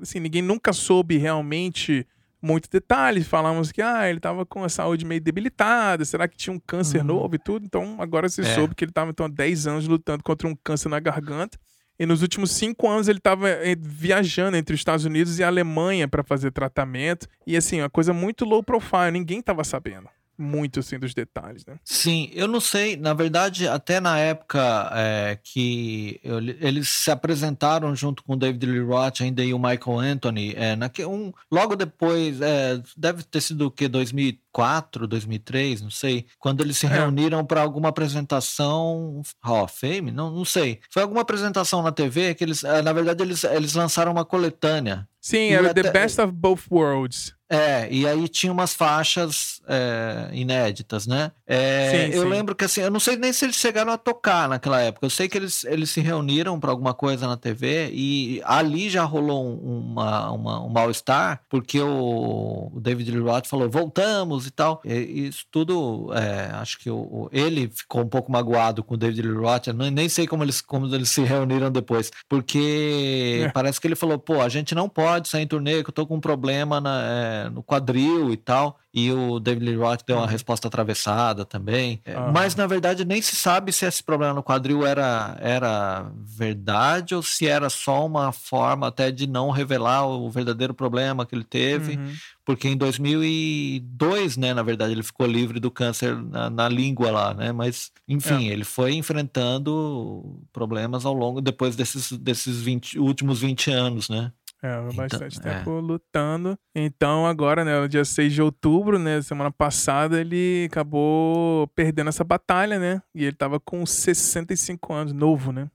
Speaker 1: assim, ninguém nunca soube realmente muitos detalhes. Falamos que ah, ele estava com a saúde meio debilitada, será que tinha um câncer uhum. novo e tudo? Então agora se é. soube que ele estava então, há 10 anos lutando contra um câncer na garganta. E nos últimos cinco anos ele estava eh, viajando entre os Estados Unidos e a Alemanha para fazer tratamento. E assim, uma coisa muito low profile, ninguém estava sabendo muito assim dos detalhes, né?
Speaker 2: Sim, eu não sei, na verdade, até na época é, que eu, eles se apresentaram junto com o David Lee Roth ainda e o Michael Anthony, é, naque, um, logo depois, é, deve ter sido o que, 2004, 2003, não sei, quando eles se é. reuniram para alguma apresentação Hall of Fame, não, não sei, foi alguma apresentação na TV que eles, é, na verdade, eles, eles lançaram uma coletânea.
Speaker 1: Sim, era até, The Best of Both Worlds.
Speaker 2: É, e aí tinha umas faixas é, inéditas, né? É, sim, eu sim. lembro que assim, eu não sei nem se eles chegaram a tocar naquela época. Eu sei que eles, eles se reuniram para alguma coisa na TV e ali já rolou uma, uma, um mal-estar, porque o, o, David Lee Roth falou, voltamos e tal. E, isso tudo, é, acho que o, ele ficou um pouco magoado com o David Lee Roth. Eu nem sei como eles, como eles se reuniram depois, porque é. parece que ele falou, pô, a gente não pode sair em turnê, que eu tô com um problema na é, no quadril e tal. E o David Lee Roth deu uma uhum. resposta atravessada também. Uhum. Mas, na verdade, nem se sabe se esse problema no quadril era, era verdade ou se era só uma forma até de não revelar o verdadeiro problema que ele teve. Uhum. Porque em 2002, né, na verdade, ele ficou livre do câncer na, na língua lá, né? Mas, enfim, é. ele foi enfrentando problemas ao longo, depois desses, desses 20, últimos 20 anos, né?
Speaker 1: É, então, bastante é. tempo lutando. Então, agora, né, no dia 6 de outubro, né, semana passada, ele acabou perdendo essa batalha, né? E ele tava com 65 anos, novo, né?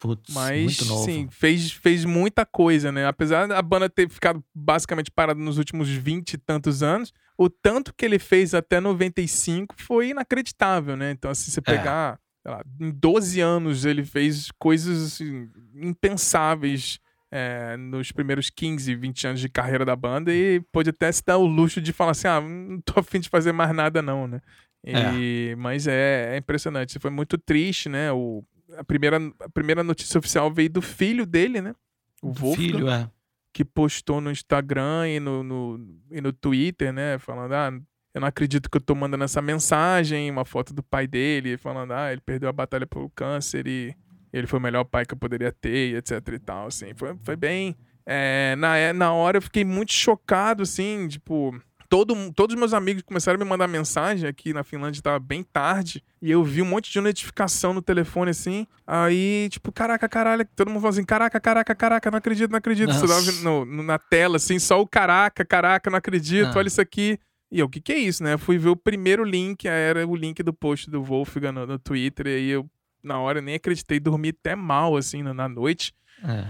Speaker 1: Putz, Mas, sim, fez, fez muita coisa, né? Apesar da banda ter ficado basicamente parada nos últimos 20 e tantos anos, o tanto que ele fez até 95 foi inacreditável, né? Então, assim, você é. pegar, é. lá, em 12 anos ele fez coisas assim, impensáveis é, nos primeiros 15, 20 anos de carreira da banda e pôde até se dar o luxo de falar assim: ah, não tô afim de fazer mais nada, não, né? E, é. Mas é, é, impressionante. Foi muito triste, né? O, a, primeira, a primeira notícia oficial veio do filho dele, né?
Speaker 2: O Wolfgang, filho, é.
Speaker 1: Que postou no Instagram e no, no, e no Twitter, né? Falando, ah, eu não acredito que eu tô mandando essa mensagem, uma foto do pai dele, falando, ah, ele perdeu a batalha pelo câncer e ele foi o melhor pai que eu poderia ter, etc e tal, assim. Foi, foi bem... É, na, na hora eu fiquei muito chocado, assim, tipo todo, todos os meus amigos começaram a me mandar mensagem aqui na Finlândia, tava bem tarde, e eu vi um monte de notificação no telefone assim. Aí, tipo, caraca, caralho, todo mundo falando assim: caraca, caraca, caraca, não acredito, não acredito. Você tava no, no, na tela, assim, só o caraca, caraca, não acredito, ah. olha isso aqui. E eu, o que, que é isso, né? Eu fui ver o primeiro link, era o link do post do Wolfgang no, no Twitter, e aí eu, na hora, nem acreditei, dormi até mal, assim, na noite. É.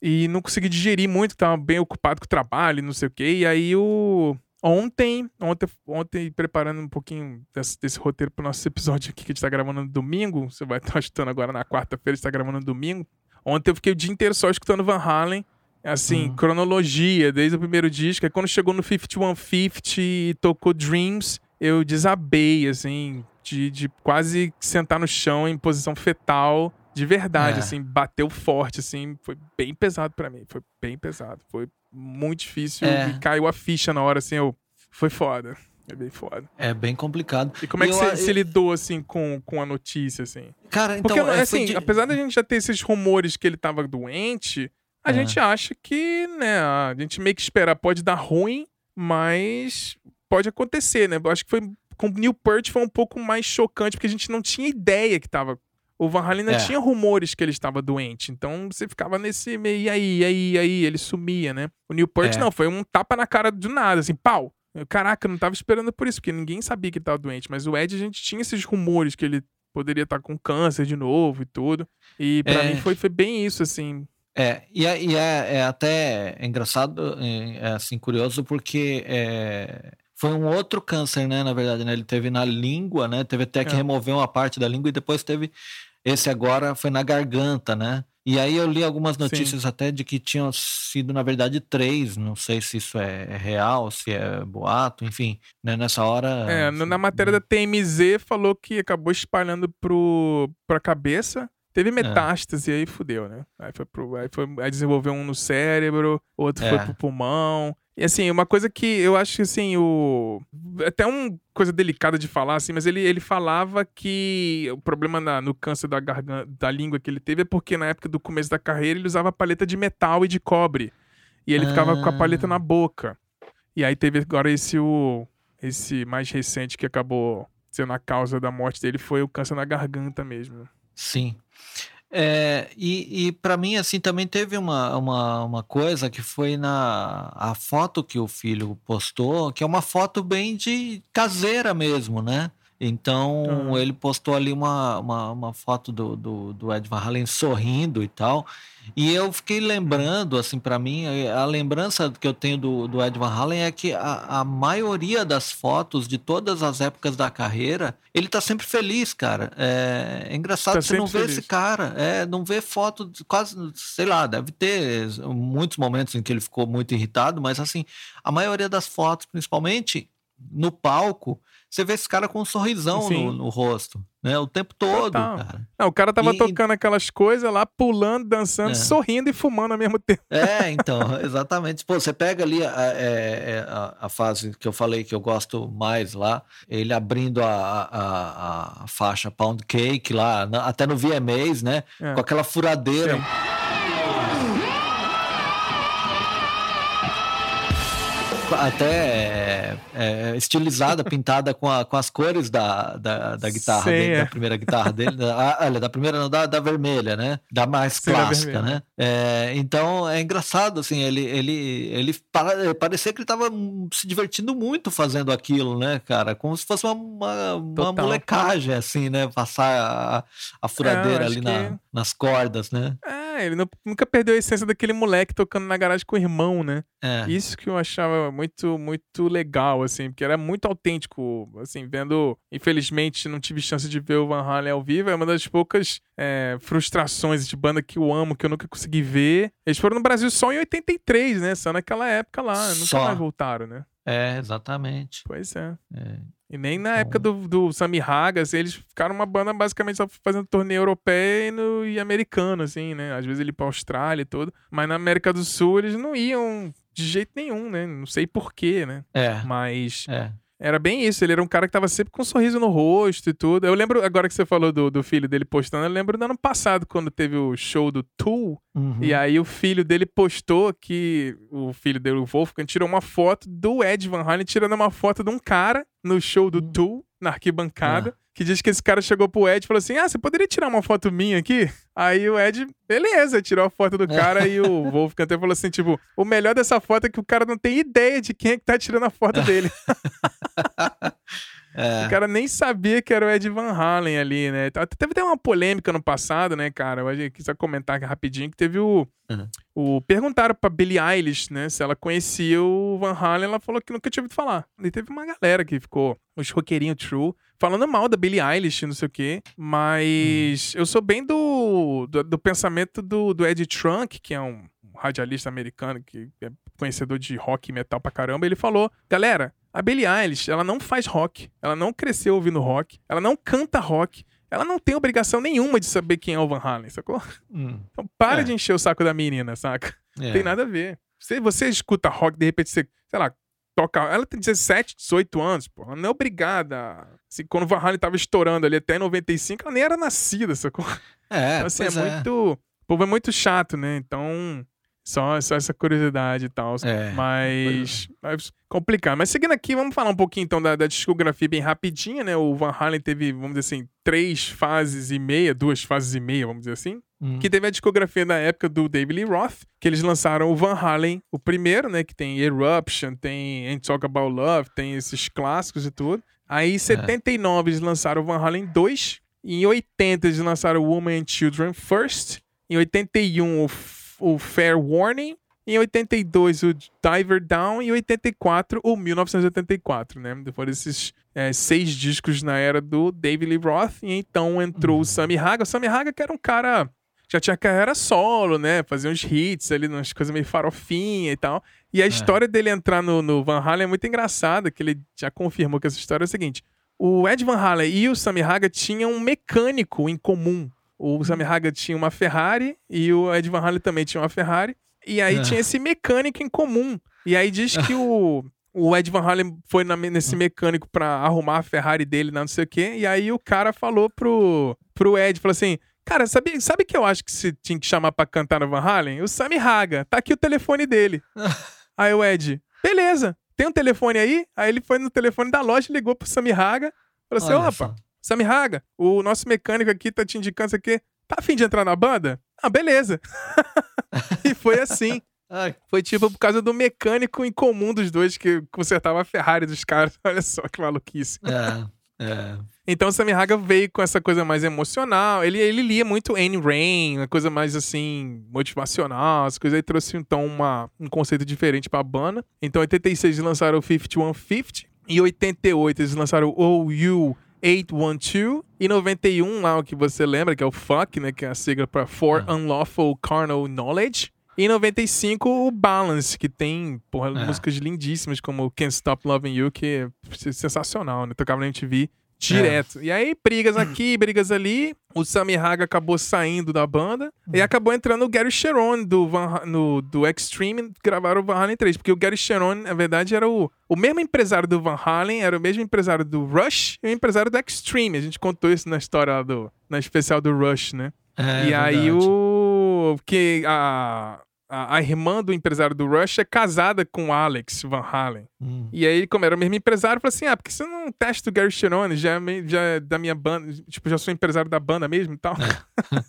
Speaker 1: E não consegui digerir muito, tava bem ocupado com o trabalho, não sei o quê. E aí o. Ontem, ontem, ontem, preparando um pouquinho desse, desse roteiro para o nosso episódio aqui, que a gente está gravando no domingo, você vai estar escutando agora na quarta-feira, está gravando no domingo. Ontem eu fiquei o dia inteiro só escutando Van Halen, assim, uhum. cronologia, desde o primeiro disco. Aí quando chegou no 5150 e tocou Dreams, eu desabei, assim, de, de quase sentar no chão em posição fetal, de verdade, é. assim, bateu forte, assim, foi bem pesado para mim, foi bem pesado, foi muito difícil é. e caiu a ficha na hora, assim, eu, foi foda. É bem foda.
Speaker 2: É bem complicado.
Speaker 1: E como é que você eu... lidou, assim, com, com a notícia, assim?
Speaker 2: Cara, então...
Speaker 1: Porque, é, assim, de... apesar da gente já ter esses rumores que ele tava doente, a é. gente acha que, né, a gente meio que espera, pode dar ruim, mas pode acontecer, né? Eu acho que foi com o Newport foi um pouco mais chocante, porque a gente não tinha ideia que tava o Van Halen ainda é. tinha rumores que ele estava doente. Então você ficava nesse meio, e aí, e aí, e aí, ele sumia, né? O Newport é. não, foi um tapa na cara do nada, assim, pau. Caraca, eu não tava esperando por isso, porque ninguém sabia que ele tava doente. Mas o Ed, a gente tinha esses rumores que ele poderia estar tá com câncer de novo e tudo. E para é. mim foi, foi bem isso, assim.
Speaker 2: É, e, é, e é, é até engraçado, é, é, assim, curioso, porque é, foi um outro câncer, né, na verdade, né? Ele teve na língua, né? Teve até que é. remover uma parte da língua e depois teve esse agora foi na garganta, né? E aí eu li algumas notícias Sim. até de que tinham sido, na verdade, três. Não sei se isso é, é real, se é boato, enfim. Né? Nessa hora.
Speaker 1: É,
Speaker 2: assim,
Speaker 1: na matéria né? da TMZ falou que acabou espalhando pro, pra cabeça. Teve é. metástase é. e aí fudeu, né? Aí foi pro. Aí, foi, aí desenvolveu um no cérebro, outro é. foi pro pulmão. E assim, uma coisa que eu acho que assim, o. Até uma coisa delicada de falar, assim, mas ele, ele falava que o problema na, no câncer da garganta, da língua que ele teve é porque na época do começo da carreira ele usava paleta de metal e de cobre. E ele ah. ficava com a paleta na boca. E aí teve agora esse o. Esse mais recente que acabou sendo a causa da morte dele foi o câncer na garganta mesmo.
Speaker 2: Sim. É, e e para mim, assim, também teve uma, uma, uma coisa que foi na a foto que o filho postou, que é uma foto bem de caseira mesmo, né? Então uhum. ele postou ali uma, uma, uma foto do, do, do, Ed Van Halen sorrindo e tal. E eu fiquei lembrando, assim, para mim, a lembrança que eu tenho do, do Ed Van Halen é que a, a maioria das fotos de todas as épocas da carreira, ele tá sempre feliz, cara. É, é engraçado tá você não ver esse cara. É, não vê foto, de, quase, sei lá, deve ter muitos momentos em que ele ficou muito irritado, mas assim, a maioria das fotos, principalmente no palco, você vê esse cara com um sorrisão no, no, rosto, né? O tempo todo, cara.
Speaker 1: Não, o cara tava e, tocando aquelas coisas lá, pulando, dançando, é. sorrindo e fumando ao mesmo tempo.
Speaker 2: É, então, exatamente. Pô, você pega ali a, a, é, é, a, a, fase que eu falei que eu gosto mais lá, ele abrindo a, a faixa Pound Cake lá, até no VMAs, né? É. Com aquela furadeira. Sim até é, é, estilizada, pintada com, a, com as cores da, da, da guitarra Sim, dele, é. da primeira guitarra dele. Da, olha, da primeira não, da, da vermelha, né? Da mais Sim, clássica, né? É, então é engraçado, assim, ele, ele, ele parecia que ele estava se divertindo muito fazendo aquilo, né, cara? Como se fosse uma, uma, uma molecagem, assim, né? Passar a, a furadeira é, ali na, que... nas cordas, né?
Speaker 1: É, ele não, nunca perdeu a essência daquele moleque tocando na garagem com o irmão, né? É. Isso que eu achava muito, muito legal, assim, porque era muito autêntico, assim, vendo. Infelizmente, não tive chance de ver o Van Halen ao vivo, é uma das poucas é, frustrações de banda que eu amo, que eu nunca consegui ver. Eles foram no Brasil só em 83, né? Só naquela época lá, nunca só. mais voltaram, né?
Speaker 2: É, exatamente.
Speaker 1: Pois é. é. E nem na época do, do Sammy Hagas, eles ficaram uma banda basicamente só fazendo torneio europeu e americano, assim, né? Às vezes ele pra Austrália e tudo. Mas na América do Sul eles não iam de jeito nenhum, né? Não sei porquê, né?
Speaker 2: É.
Speaker 1: Mas. É. Era bem isso, ele era um cara que tava sempre com um sorriso no rosto e tudo. Eu lembro, agora que você falou do, do filho dele postando, eu lembro do ano passado, quando teve o show do Tool, uhum. e aí o filho dele postou que o filho dele, o Wolfgang, tirou uma foto do Ed Van Halen tirando uma foto de um cara no show do uhum. Tool, na arquibancada. Uhum que diz que esse cara chegou pro Ed e falou assim: Ah, você poderia tirar uma foto minha aqui? Aí o Ed, beleza, tirou a foto do cara e o Wolf até falou assim: tipo, o melhor dessa foto é que o cara não tem ideia de quem é que tá tirando a foto dele. É. O cara nem sabia que era o Ed Van Halen ali, né? Teve até uma polêmica no passado, né, cara? Eu quis comentar aqui rapidinho que teve o. Uhum. o perguntaram pra Billie Eilish, né, se ela conhecia o Van Halen. Ela falou que nunca tinha ouvido falar. E teve uma galera que ficou, os roqueirinhos true, falando mal da Billie Eilish, não sei o quê. Mas uhum. eu sou bem do, do, do pensamento do, do Ed Trunk, que é um radialista americano que é conhecedor de rock e metal pra caramba. Ele falou: galera a Billie Eilish, ela não faz rock, ela não cresceu ouvindo rock, ela não canta rock, ela não tem obrigação nenhuma de saber quem é o Van Halen, sacou? Hum. Então para é. de encher o saco da menina, saca? É. Tem nada a ver. Se você escuta rock, de repente você, sei lá, toca. Ela tem 17, 18 anos, pô. Ela não é obrigada. Assim, quando o Van Halen tava estourando ali até 95, ela nem era nascida, sacou?
Speaker 2: É,
Speaker 1: então, assim, é, é muito. O povo é muito chato, né? Então. Só, só essa curiosidade e tal. É. Mas, mas. complicado. Mas seguindo aqui, vamos falar um pouquinho então da, da, discografia bem rapidinha, né? O Van Halen teve, vamos dizer assim, três fases e meia, duas fases e meia, vamos dizer assim. Hum. Que teve a discografia na época do David Lee Roth, que eles lançaram o Van Halen, o primeiro, né? Que tem Eruption, tem Ain't Talk About Love, tem esses clássicos e tudo. Aí em 79 é. eles lançaram o Van Halen 2. Em 80 eles lançaram Woman and Children First. Em 81 o o Fair Warning, em 82 o Diver Down e em 84 o 1984, né? Depois desses é, seis discos na era do David Lee Roth e então entrou uhum. o Sammy Haga. O Sammy Haga que era um cara já tinha carreira solo, né? Fazia uns hits ali, umas coisas meio farofinha e tal. E a é. história dele entrar no, no, Van Halen é muito engraçada, que ele já confirmou que essa história é a seguinte. O Ed Van Halen e o Sammy Haga tinham um mecânico em comum o Sammy Hagar tinha uma Ferrari e o Ed Van Halen também tinha uma Ferrari. E aí é. tinha esse mecânico em comum. E aí diz que o, o Ed Van Halen foi na, nesse mecânico pra arrumar a Ferrari dele, não sei o quê. E aí o cara falou pro, pro Ed, falou assim... Cara, sabe, sabe que eu acho que você tinha que chamar pra cantar no Van Halen? O Sammy Haga. Tá aqui o telefone dele. aí o Ed, beleza. Tem um telefone aí? Aí ele foi no telefone da loja, ligou pro Sammy Haga. Falou assim, opa, Sammy Haga, o nosso mecânico aqui tá te indicando isso aqui. Tá afim de entrar na banda? Ah, beleza. e foi assim. Foi tipo por causa do mecânico em comum dos dois que consertava a Ferrari dos caras. Olha só que maluquice.
Speaker 2: É, é.
Speaker 1: Então o Sammy Haga veio com essa coisa mais emocional. Ele, ele lia muito Anne Rain, uma coisa mais assim, motivacional, as coisas aí trouxe então uma, um conceito diferente pra banda. Então em 86 eles lançaram o 5150. Em 88 eles lançaram o OU 812. E 91, lá o que você lembra, que é o FUCK, né? Que é a sigla para For ah. Unlawful Carnal Knowledge. E 95, o Balance, que tem porra, é. músicas lindíssimas como Can't Stop Loving You, que é sensacional, né? Tocava na MTV direto. É. E aí, brigas aqui, brigas ali. O Sammy Haga acabou saindo da banda e uhum. acabou entrando o Gary Sharon do, Van, no, do Extreme gravaram o Van Halen 3. Porque o Gary Sharon, na verdade, era o, o mesmo empresário do Van Halen, era o mesmo empresário do Rush e o empresário do Extreme. A gente contou isso na história do, na especial do Rush, né?
Speaker 2: É,
Speaker 1: e
Speaker 2: é
Speaker 1: aí o. Que a a, a, irmã do empresário do Rush é casada com Alex Van Halen. Hum. E aí, como era o mesmo empresário, falou assim: ah, porque você não testa o Gary Cherone? Já, é já é da minha banda, tipo, já sou empresário da banda mesmo e tal. É.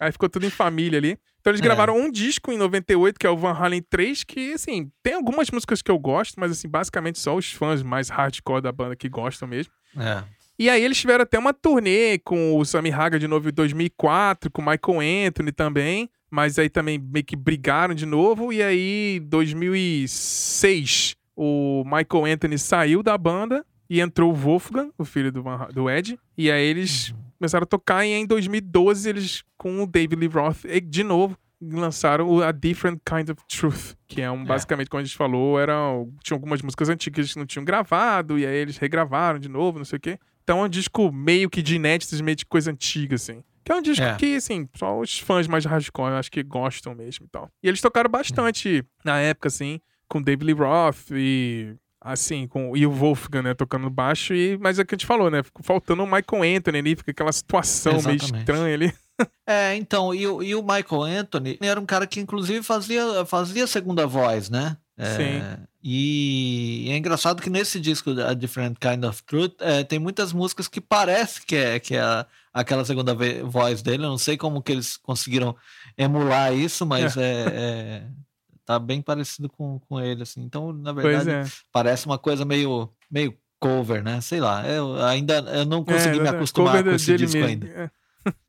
Speaker 1: aí ficou tudo em família ali. Então eles é. gravaram um disco em 98, que é o Van Halen 3, que, assim, tem algumas músicas que eu gosto, mas, assim, basicamente só os fãs mais hardcore da banda que gostam mesmo. É. E aí eles tiveram até uma turnê com o Sammy Haga de novo em 2004, com o Michael Anthony também, mas aí também meio que brigaram de novo, e aí 2006 o Michael Anthony saiu da banda e entrou o Wolfgang, o filho do, do Ed, e aí eles uhum. começaram a tocar, e em 2012 eles, com o David Lee Roth, de novo, lançaram a Different Kind of Truth, que é um, é. basicamente, como a gente falou, era, tinha algumas músicas antigas que não tinham gravado, e aí eles regravaram de novo, não sei o quê. Então é um disco meio que de inéditos, meio de coisa antiga, assim. Que é um disco é. que, assim, só os fãs mais hardcore, eu acho que gostam mesmo e tal. E eles tocaram bastante é. na época, assim, com David Lee Roth e assim, com e o Wolfgang, né, tocando baixo, e, mas é o que a gente falou, né, ficou faltando o Michael Anthony ali, fica aquela situação Exatamente. meio estranha ali.
Speaker 2: é, então, e, e, o Michael Anthony era um cara que inclusive fazia, fazia segunda voz, né? É, Sim. E é engraçado que nesse disco, A Different Kind of Truth, é, tem muitas músicas que parece que é, que é a, aquela segunda voz dele. Eu não sei como que eles conseguiram emular isso, mas é. é, é tá bem parecido com, com ele, assim. Então, na verdade, é. parece uma coisa meio, meio cover, né? Sei lá. Eu ainda eu não consegui me acostumar com esse disco mesmo.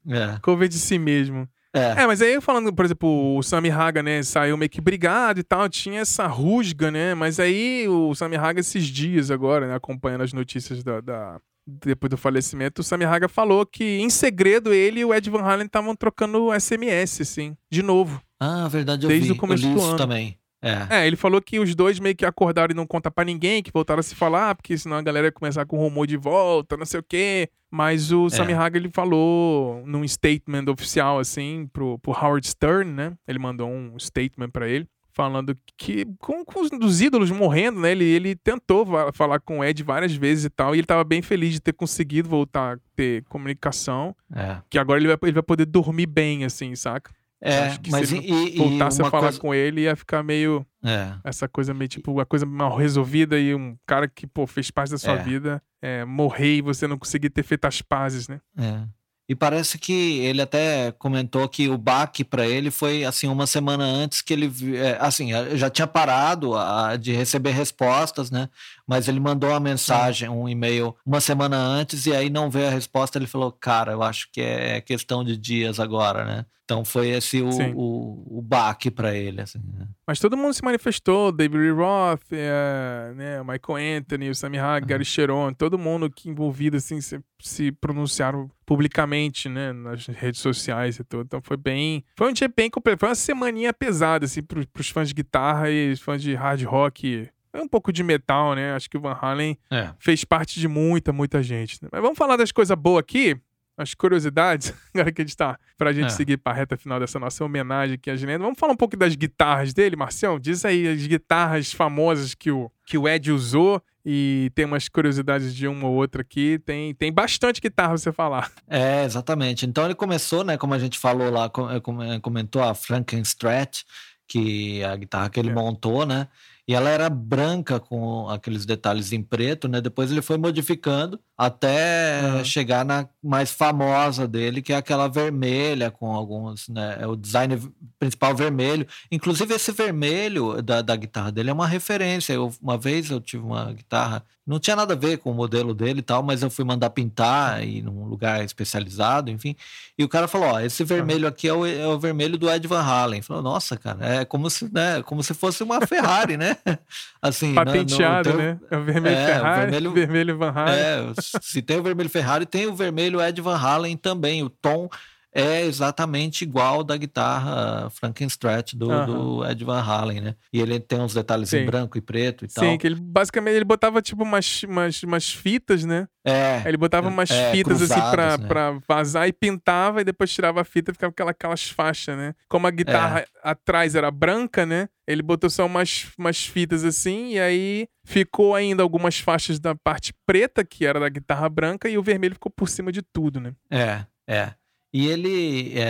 Speaker 2: ainda.
Speaker 1: Cover de si mesmo. É. é, mas aí falando, por exemplo, o Sammy Haga, né, saiu meio que brigado e tal, tinha essa rusga, né? Mas aí o Sammy Haga, esses dias agora, né, acompanhando as notícias da, da depois do falecimento, o Sammy Haga falou que em segredo ele e o Ed Van Halen estavam trocando SMS, assim, de novo.
Speaker 2: Ah, verdade, eu Desde vi. o começo do ano. também.
Speaker 1: É. é. ele falou que os dois meio que acordaram e não conta para ninguém, que voltaram a se falar, porque senão a galera ia começar com rumor de volta, não sei o quê. Mas o é. Sammy Hagar, ele falou num statement oficial, assim, pro, pro Howard Stern, né? Ele mandou um statement para ele, falando que, com, com os dos ídolos morrendo, né? Ele, ele tentou falar com o Ed várias vezes e tal, e ele tava bem feliz de ter conseguido voltar a ter comunicação. É. Que agora ele vai, ele vai poder dormir bem, assim, saca?
Speaker 2: É, mas se
Speaker 1: e, voltasse a falar coisa... com ele, ia ficar meio. É. Essa coisa meio tipo, a coisa mal resolvida e um cara que, pô, fez parte da sua é. vida é, morrer e você não conseguir ter feito as pazes, né?
Speaker 2: É. E parece que ele até comentou que o baque para ele foi assim uma semana antes que ele é, assim já tinha parado a, de receber respostas, né? Mas ele mandou uma mensagem, um e-mail uma semana antes e aí não veio a resposta. Ele falou, cara, eu acho que é questão de dias agora, né? Então foi esse o, o, o baque para ele. Assim, né?
Speaker 1: Mas todo mundo se manifestou, David Lee Roth, é, né, Michael Anthony, o Sammy Hagar, uhum. Gary Sharon, todo mundo que envolvido assim, se, se, pronunciaram publicamente né, nas redes sociais e tudo. Então foi bem. Foi um dia bem completo. Foi uma semaninha pesada assim, para os fãs de guitarra e fãs de hard rock um pouco de metal, né? Acho que o Van Halen é. fez parte de muita, muita gente. Né? Mas vamos falar das coisas boas aqui as curiosidades, agora que a gente tá, pra gente é. seguir pra reta final dessa nossa homenagem aqui a Gilena. Vamos falar um pouco das guitarras dele, Marcião? Diz aí as guitarras famosas que o, que o Ed usou e tem umas curiosidades de uma ou outra aqui. Tem, tem bastante guitarra pra você falar.
Speaker 2: É, exatamente. Então ele começou, né, como a gente falou lá, eh, comentou a Frankenstrat, que é a guitarra que ele é. montou, né? E ela era branca com aqueles detalhes em preto, né? Depois ele foi modificando até uhum. chegar na mais famosa dele, que é aquela vermelha com alguns, né? É o design principal vermelho. Inclusive esse vermelho da, da guitarra dele é uma referência. Eu, uma vez eu tive uma guitarra não tinha nada a ver com o modelo dele e tal, mas eu fui mandar pintar e num lugar especializado, enfim. E o cara falou: Ó, esse vermelho aqui é o, é o vermelho do Ed Van Halen. Falou: Nossa, cara, é como se, né, como se fosse uma Ferrari, né?
Speaker 1: Assim, patenteado, no, no, né? É o vermelho é, Ferrari, o vermelho, vermelho Van Halen.
Speaker 2: É, se tem o vermelho Ferrari, tem o vermelho Ed Van Halen também. O tom é exatamente igual da guitarra Frankenstrat do, uhum. do Ed Van Halen, né? E ele tem uns detalhes Sim. em branco e preto e
Speaker 1: tal. Sim, que ele basicamente ele botava tipo umas, umas, umas fitas, né?
Speaker 2: É.
Speaker 1: Ele botava umas é, fitas assim, cruzadas, assim pra, né? pra vazar e pintava e depois tirava a fita e ficava aquela, aquelas faixas, né? Como a guitarra é. atrás era branca, né? Ele botou só umas, umas fitas assim e aí ficou ainda algumas faixas da parte preta, que era da guitarra branca, e o vermelho ficou por cima de tudo, né?
Speaker 2: É, é. E ele, é,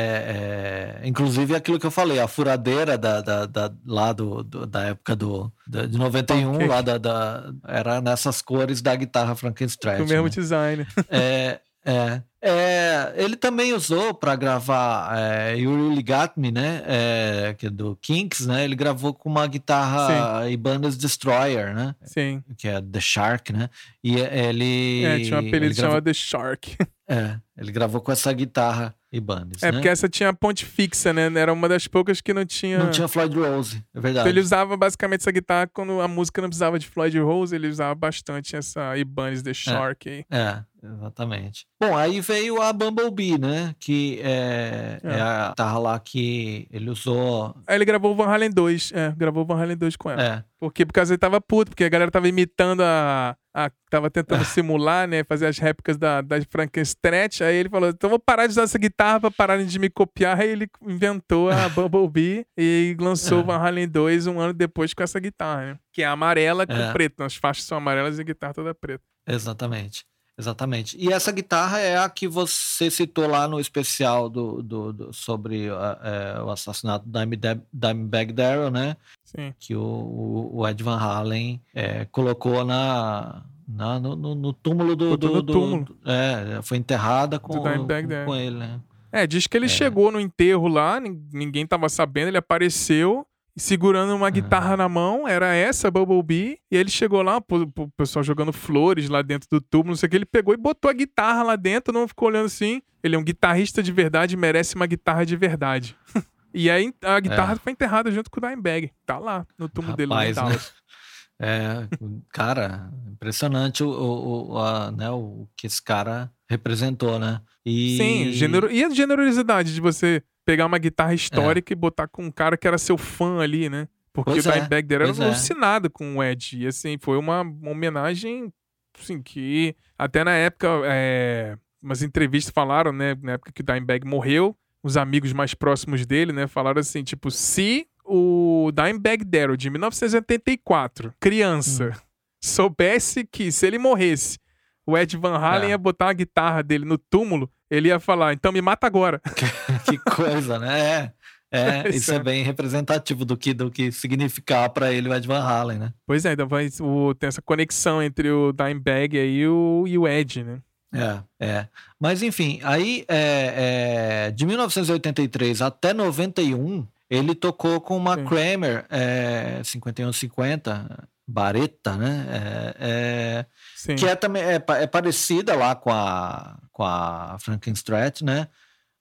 Speaker 2: é, inclusive aquilo que eu falei, a furadeira da, da, da lá do, do, da época do, da, de 91, okay. lá da, da, era nessas cores da guitarra Frankenstein.
Speaker 1: O mesmo né? design.
Speaker 2: É, é. É, ele também usou para gravar é, You Really Got Me, né? É, que é do Kinks, né? Ele gravou com uma guitarra Sim. Ibanez Destroyer, né?
Speaker 1: Sim.
Speaker 2: Que é The Shark, né? E ele.
Speaker 1: É, tinha um apelido gravou... chamado The Shark.
Speaker 2: É, ele gravou com essa guitarra Ibanez.
Speaker 1: É,
Speaker 2: né?
Speaker 1: porque essa tinha ponte fixa, né? Era uma das poucas que não tinha.
Speaker 2: Não tinha Floyd Rose, é verdade.
Speaker 1: Então ele usava basicamente essa guitarra quando a música não precisava de Floyd Rose, ele usava bastante essa Ibanez The Shark
Speaker 2: é,
Speaker 1: aí.
Speaker 2: É, exatamente. Bom, aí veio a Bumblebee, né? Que é, é. é a guitarra lá que ele usou.
Speaker 1: Aí ele gravou o Van Halen 2, é, gravou o Van Halen 2 com ela.
Speaker 2: É.
Speaker 1: Porque, porque ele tava puto, porque a galera tava imitando a. a tava tentando simular, né? Fazer as réplicas da, da Frankenstein. Aí ele falou: então vou parar de usar essa guitarra pra pararem de me copiar. Aí ele inventou a Bumblebee e lançou é. o Van Halen 2 um ano depois com essa guitarra, né? Que é amarela com é. preto. As faixas são amarelas e a guitarra toda preta.
Speaker 2: Exatamente. Exatamente. E essa guitarra é a que você citou lá no especial do, do, do sobre uh, é, o assassinato do Dimebag Darrell, né?
Speaker 1: Sim.
Speaker 2: Que o, o Ed Van Halen é, colocou na, na no, no, túmulo do, do, do, túmulo. É, foi enterrada com, com, com ele, né?
Speaker 1: É, diz que ele é. chegou no enterro lá, ninguém tava sabendo, ele apareceu segurando uma guitarra na mão, era essa Bumblebee, e ele chegou lá, o pessoal jogando flores lá dentro do tubo, não sei o que, ele pegou e botou a guitarra lá dentro, não ficou olhando assim. Ele é um guitarrista de verdade, merece uma guitarra de verdade. e aí a guitarra é. foi enterrada junto com o Dimebag, tá lá no túmulo dele lá em Dallas. Né?
Speaker 2: É, cara, impressionante o, o, a, né, o que esse cara representou, né?
Speaker 1: E... Sim, genero... e a generosidade de você pegar uma guitarra é. histórica é. e botar com um cara que era seu fã ali, né? Porque pois o é, Dimebag era é. alucinado com o Ed. E assim, foi uma, uma homenagem, assim, que até na época, é, umas entrevistas falaram, né? Na época que o Dimebag morreu, os amigos mais próximos dele, né? Falaram assim, tipo, se o Dimebag Darrell de 1984, criança, hum. soubesse que se ele morresse, o Ed Van Halen é. ia botar a guitarra dele no túmulo, ele ia falar, então me mata agora.
Speaker 2: que coisa, né? É, é isso é. é bem representativo do que, do que significar para ele o Ed Van Halen, né?
Speaker 1: Pois é, então vai, o, tem essa conexão entre o Dimebag e o, e o Ed, né?
Speaker 2: É, é. Mas enfim, aí é, é, de 1983 até 91, ele tocou com uma Sim. Kramer é, 5150, Bareta, né? É, é, que é também é, é, parecida lá com a, com a Frankenstein, né?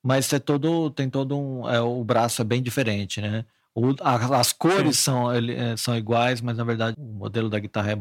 Speaker 2: Mas é todo, tem todo um. É, o braço é bem diferente, né? O, a, as cores são, ele, é, são iguais, mas na verdade o modelo da guitarra é,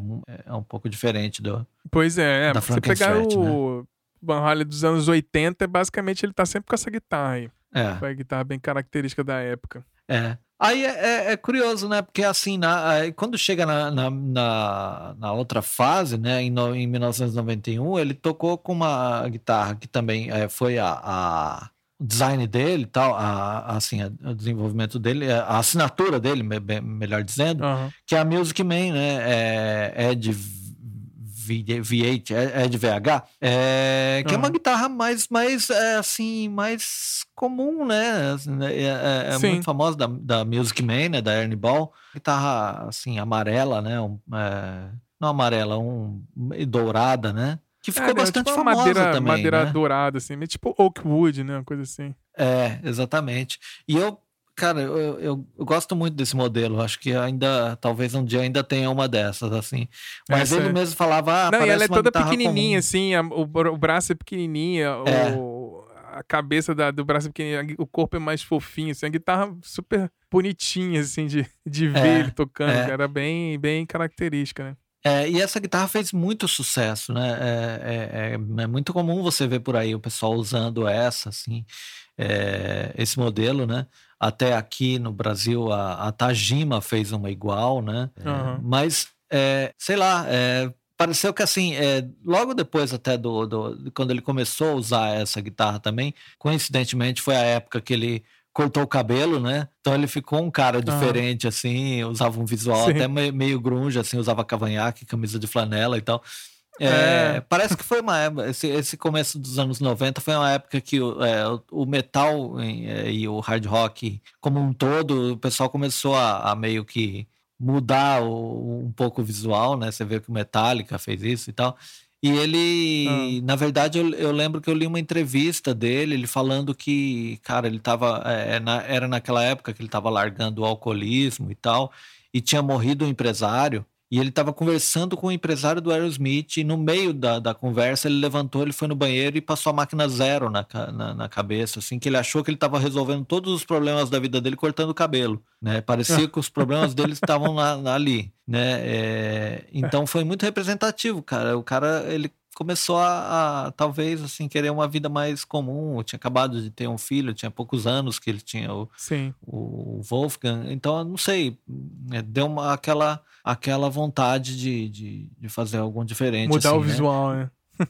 Speaker 2: é um pouco diferente do.
Speaker 1: Pois é, é da você pegar o né? Van Halen dos anos 80, basicamente ele tá sempre com essa guitarra aí. É. Foi a guitarra bem característica da época.
Speaker 2: É. Aí é, é, é, curioso, né? Porque assim, na, quando chega na, na, na, outra fase, né, em, no, em 1991, ele tocou com uma guitarra que também é, foi a, a o design dele tal, a, assim, a, o desenvolvimento dele, a assinatura dele, me, melhor dizendo, uhum. que é a Music Man, né? É, é de V8, é, é de VH, é, que uhum. é uma guitarra mais, mais é, assim, mais comum, né? Assim, né é, é, é muito famosa da, da Music Man, né? Da Ernie Ball. Guitarra, assim, amarela, né? Um, não amarela, um, dourada, né? Que ficou é, bastante tipo famosa
Speaker 1: madeira,
Speaker 2: também,
Speaker 1: Madeira
Speaker 2: né?
Speaker 1: dourada, assim, tipo Oakwood, né? Uma coisa assim.
Speaker 2: É, exatamente. E eu Cara, eu, eu, eu, gosto muito desse modelo. Acho que ainda, talvez um dia ainda tenha uma dessas, assim. Mas Essa ele é... mesmo falava. Ah,
Speaker 1: Não, e ela é toda pequenininha, comum. assim. A, o, o, braço é pequenininha, é. O, a cabeça da, do braço é pequenininha, o corpo é mais fofinho, assim. A guitarra super bonitinha, assim, de, de ver é, ele tocando. É. Era bem, bem característica, né?
Speaker 2: É, e essa guitarra fez muito sucesso, né? É, é, é, é muito comum você ver por aí o pessoal usando essa, assim, é, esse modelo, né? Até aqui no Brasil a, a Tajima fez uma igual, né? Uhum. mas, é, sei lá, é, pareceu que assim, é, logo depois até do, do, quando ele começou a usar essa guitarra também, coincidentemente foi a época que ele cortou o cabelo, né? Então ele ficou um cara diferente, assim, usava um visual Sim. até meio, meio grunge, assim, usava cavanhaque, camisa de flanela e tal. É, é. Parece que foi uma época, esse, esse, começo dos anos 90 foi uma época que o, é, o metal e, é, e, o hard rock como um todo, o pessoal começou a, a meio que mudar o, um pouco o visual, né? Você vê que o Metallica fez isso e tal. E ele, ah. na verdade, eu, eu, lembro que eu li uma entrevista dele, ele falando que, cara, ele tava. É, na, era naquela época que ele estava largando o alcoolismo e tal, e tinha morrido um empresário. E ele estava conversando com o empresário do Aerosmith e no meio da, da conversa ele levantou, ele foi no banheiro e passou a máquina zero na, na, na cabeça, assim, que ele achou que ele estava resolvendo todos os problemas da vida dele cortando o cabelo, né? Parecia que os problemas dele estavam ali, né? É, então foi muito representativo, cara. O cara, ele começou a, a, talvez assim querer uma vida mais comum. Eu tinha acabado de ter um filho, tinha poucos anos que ele tinha o,
Speaker 1: Sim.
Speaker 2: o Wolfgang. Então, eu não sei, né, deu uma, aquela, aquela vontade de, de, de fazer algo diferente.
Speaker 1: Mudar
Speaker 2: assim,
Speaker 1: o né? visual, né?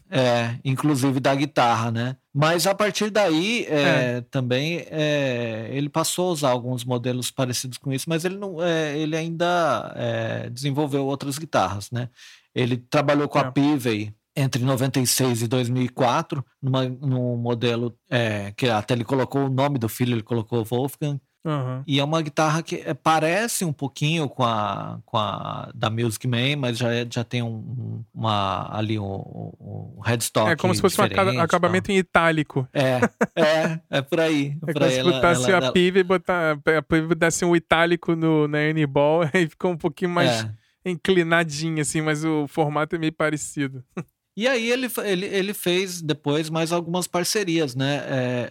Speaker 2: é, inclusive da guitarra, né? Mas a partir daí é, é. também é, ele passou a usar alguns modelos parecidos com isso, mas ele não, é, ele ainda é, desenvolveu outras guitarras, né? Ele trabalhou com a Pivey entre 96 e 2004, numa, num modelo é, que até ele colocou o nome do filho, ele colocou Wolfgang.
Speaker 1: Uhum.
Speaker 2: E é uma guitarra que é, parece um pouquinho com a, com a da Music Man, mas já, é, já tem um, uma, ali um, um headstock.
Speaker 1: É como se fosse um acabamento em itálico.
Speaker 2: É, é, é por aí.
Speaker 1: É,
Speaker 2: é
Speaker 1: como se botasse ela, a PIV e botar, a PIV desse um itálico no, na N-Ball e ficou um pouquinho mais é. inclinadinho, assim, mas o formato é meio parecido.
Speaker 2: E aí ele, ele, ele fez depois mais algumas parcerias, né? É,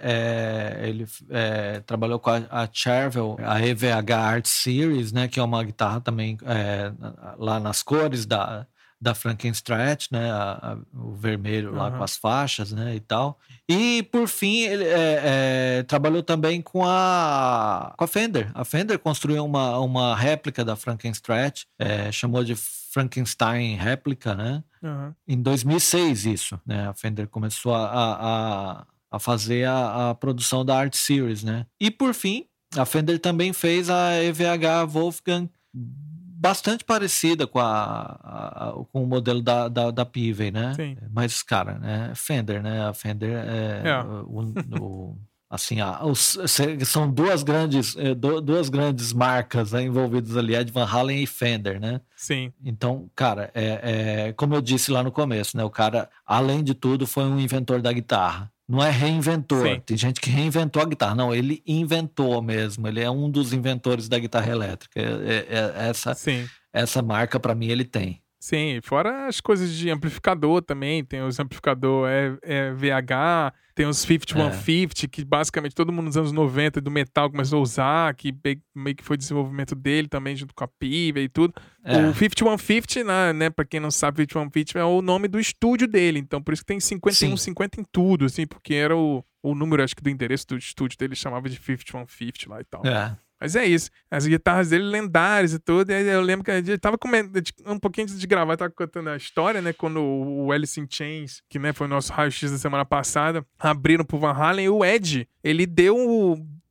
Speaker 2: é, ele é, trabalhou com a, a Charvel, a EVH Art Series, né? Que é uma guitarra também é, lá nas cores da, da Frankenstrat, né? A, a, o vermelho lá com as faixas, né? E tal. E por fim ele é, é, trabalhou também com a com a Fender. A Fender construiu uma, uma réplica da Frankenstrat, chamou de Frankenstein réplica, né?
Speaker 1: Uhum.
Speaker 2: Em 2006 isso, né? A Fender começou a, a, a fazer a, a, produção da Art Series, né? E por fim, a Fender também fez a EVH Wolfgang bastante parecida com, a, com o modelo da, da, da Pivey, né?
Speaker 1: Sim.
Speaker 2: Mas, cara, né? Fender, né? A Fender é, é. o, o assim, os, são duas grandes, eh, duas grandes marcas né, envolvidas ali, Ed Van Halen e Fender, né?
Speaker 1: Sim.
Speaker 2: Então, cara, é, é, como eu disse lá no começo, né? O cara, além de tudo, foi um inventor da guitarra. Não é reinventor. Sim. Tem gente que reinventou a guitarra. Não, ele inventou mesmo. Ele é um dos inventores da guitarra elétrica. É, é, é essa,
Speaker 1: Sim.
Speaker 2: essa marca, para mim, ele tem.
Speaker 1: Sim, fora as coisas de amplificador também, tem os amplificador é, é VH, tem os 5150, é. que basicamente todo mundo nos anos 90 do metal começou a usar, que meio que foi desenvolvimento dele também, junto com a Piva e tudo. É. O 5150, né, né, pra quem não sabe, 5150 é o nome do estúdio dele, então por isso que tem 5150 em tudo, assim, porque era o, o número, acho que do endereço do estúdio dele chamava de 5150 lá e tal.
Speaker 2: É.
Speaker 1: Mas é isso. As guitarras dele lendárias e tudo. E eu lembro que gente tava comendo, um pouquinho antes de gravar, tava contando a história, né? Quando o Alice in Chains, que né, foi o nosso raio-x da semana passada, abriram pro Van Halen, e o Ed, ele deu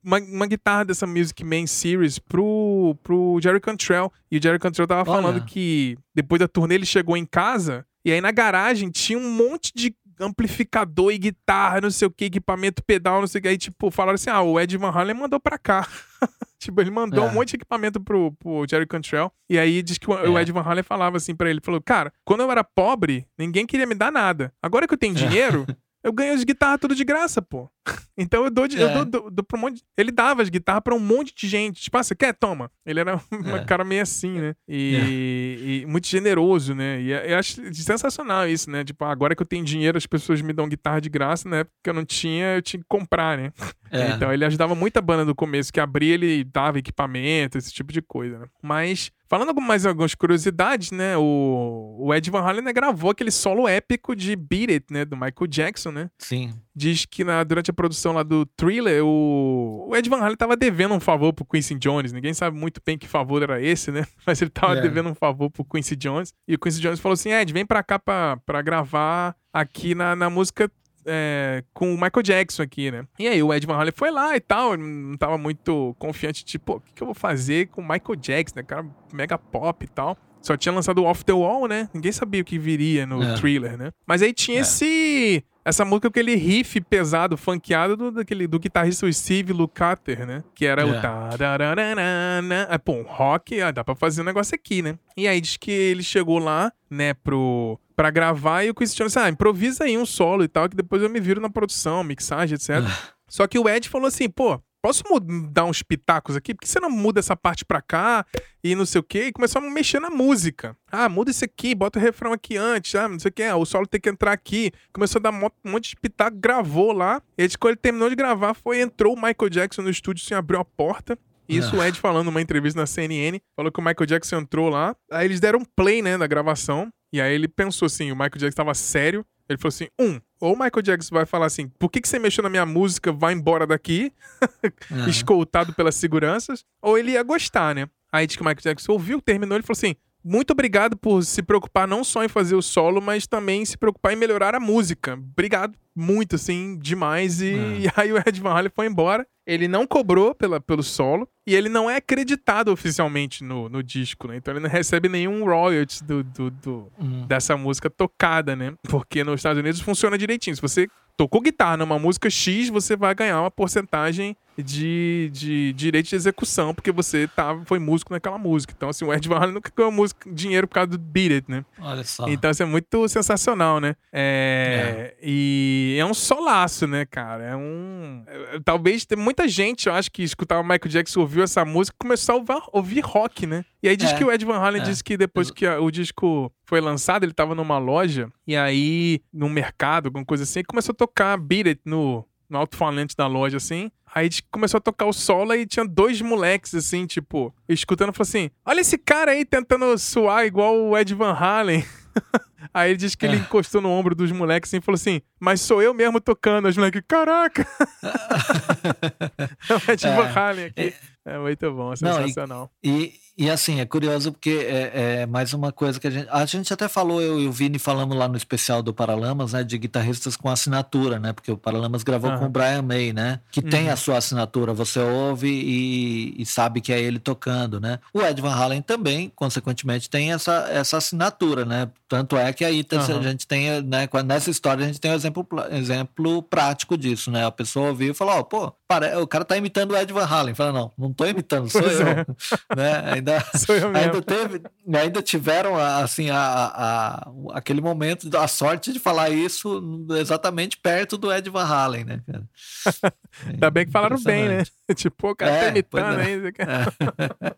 Speaker 1: uma, uma, guitarra dessa Music Man Series pro, pro Jerry Cantrell. E o Jerry Cantrell tava falando Olha. que depois da turnê ele chegou em casa e aí na garagem tinha um monte de amplificador e guitarra, não sei o que, equipamento pedal, não sei o que. Aí, tipo, falaram assim: ah, o Ed Van Halen mandou pra cá. tipo, ele mandou é. um monte de equipamento pro, pro Jerry Cantrell. E aí diz que o, é. o Ed Van Halen falava assim pra ele: falou, cara, quando eu era pobre, ninguém queria me dar nada. Agora que eu tenho é. dinheiro. Eu ganho as guitarras tudo de graça, pô. Então eu dou, de, é. eu dou, dou, dou pra um monte. Ele dava as guitarras pra um monte de gente. Tipo, ah, você quer? Toma. Ele era um é. cara meio assim, né? E, é. e, muito generoso, né? E eu acho sensacional isso, né? Tipo, agora que eu tenho dinheiro, as pessoas me dão guitarra de graça, né? Porque eu não tinha, eu tinha que comprar, né? É. Então ele ajudava muito a banda no começo, que abria, ele dava equipamento, esse tipo de coisa, né? Mas Falando mais algumas curiosidades, né? O, o Ed Van Halen né, gravou aquele solo épico de Beat It, né? Do Michael Jackson, né?
Speaker 2: Sim.
Speaker 1: Diz que na, durante a produção lá do Thriller, o, o Ed Van Halen tava devendo um favor pro Quincy Jones. Ninguém sabe muito bem que favor era esse, né? Mas ele tava é. devendo um favor pro Quincy Jones. E o Quincy Jones falou assim: Ed, vem pra cá pra, pra gravar aqui na, na música é, com o Michael Jackson aqui, né? E aí o Ed Van Halen foi lá e tal, não tava muito confiante, tipo, o que, que eu vou fazer com o Michael Jackson, né? Cara mega pop e tal. só tinha lançado Off the Wall, né? Ninguém sabia o que viria no é. thriller, né? Mas aí tinha é. esse essa música com aquele riff pesado, funkeado do, daquele, do guitarrista Steve Lukather, né? Que era yeah. o. É, pô, um rock, ah, dá pra fazer um negócio aqui, né? E aí diz que ele chegou lá, né, pro. Pra gravar e o Christian disse: Ah, improvisa aí um solo e tal, que depois eu me viro na produção, mixagem, etc. Só que o Ed falou assim: pô, posso dar uns pitacos aqui? Por que você não muda essa parte pra cá e não sei o quê? E começou a mexer na música. Ah, muda isso aqui, bota o refrão aqui antes, ah, não sei o quê, ah, o solo tem que entrar aqui. Começou a dar um monte de pitaco, gravou lá. E quando ele terminou de gravar, foi, entrou o Michael Jackson no estúdio, assim, abriu a porta. Isso o Ed falando numa entrevista na CNN, falou que o Michael Jackson entrou lá. Aí eles deram play, né, na gravação. E aí ele pensou assim, o Michael Jackson tava sério. Ele falou assim: um, ou o Michael Jackson vai falar assim: por que, que você mexeu na minha música? Vai embora daqui, uhum. escoltado pelas seguranças. Ou ele ia gostar, né? Aí diz que o Michael Jackson ouviu, terminou, ele falou assim: muito obrigado por se preocupar não só em fazer o solo, mas também se preocupar em melhorar a música. Obrigado muito, assim, demais. E, é. e aí o Ed Van Halen foi embora. Ele não cobrou pela, pelo solo e ele não é acreditado oficialmente no, no disco, né? Então ele não recebe nenhum royalties do, do, do hum. dessa música tocada, né? Porque nos Estados Unidos funciona direitinho. Se você tocou guitarra numa música X, você vai ganhar uma porcentagem de, de direito de execução, porque você tá, foi músico naquela música. Então, assim, o Ed Van Halen nunca ganhou música, dinheiro por causa do Beat It, né?
Speaker 2: Olha só.
Speaker 1: Então, isso é muito sensacional, né? É, é. E é um solaço, né, cara? É um... É, talvez tem muita gente, eu acho, que escutava Michael Jackson, ouviu essa música e começou a ouvir, ouvir rock, né? E aí diz é. que o Ed Van Halen é. disse que depois que o disco foi lançado, ele tava numa loja, e aí, num mercado, alguma coisa assim, começou a tocar Beat It no, no alto-falante da loja, assim. Aí começou a tocar o solo e tinha dois moleques, assim, tipo, escutando, falou assim: Olha esse cara aí tentando suar igual o Ed Van Halen. Aí ele diz que ele é. encostou no ombro dos moleques assim, e falou assim: Mas sou eu mesmo tocando. Os moleques, caraca! é o Ed Van é. Halen aqui. É, é muito bom, sensacional.
Speaker 2: Não, e, e e assim, é curioso porque é, é, mais uma coisa que a gente. A gente até falou, eu e o Vini falamos lá no especial do Paralamas, né? De guitarristas com assinatura, né? Porque o Paralamas gravou uhum. com o Brian May, né? Que uhum. tem a sua assinatura, você ouve e, e, sabe que é ele tocando, né? O Ed Van Halen também, consequentemente, tem essa, essa assinatura, né? Tanto é que aí uhum. a gente tem, né? Nessa história a gente tem um exemplo, exemplo prático disso, né? A pessoa ouviu e falou, ó, oh, pô, o cara tá imitando o Ed Van Halen. Fala, não, não tô imitando, sou pois eu. É. né? Ainda ainda, ainda, teve, ainda tiveram assim a, a, aquele momento da sorte de falar isso exatamente perto do Ed Van Halen, né, cara?
Speaker 1: ainda bem que falaram bem, né? tipo, o cara tá é, tá imitando é. ainda. É.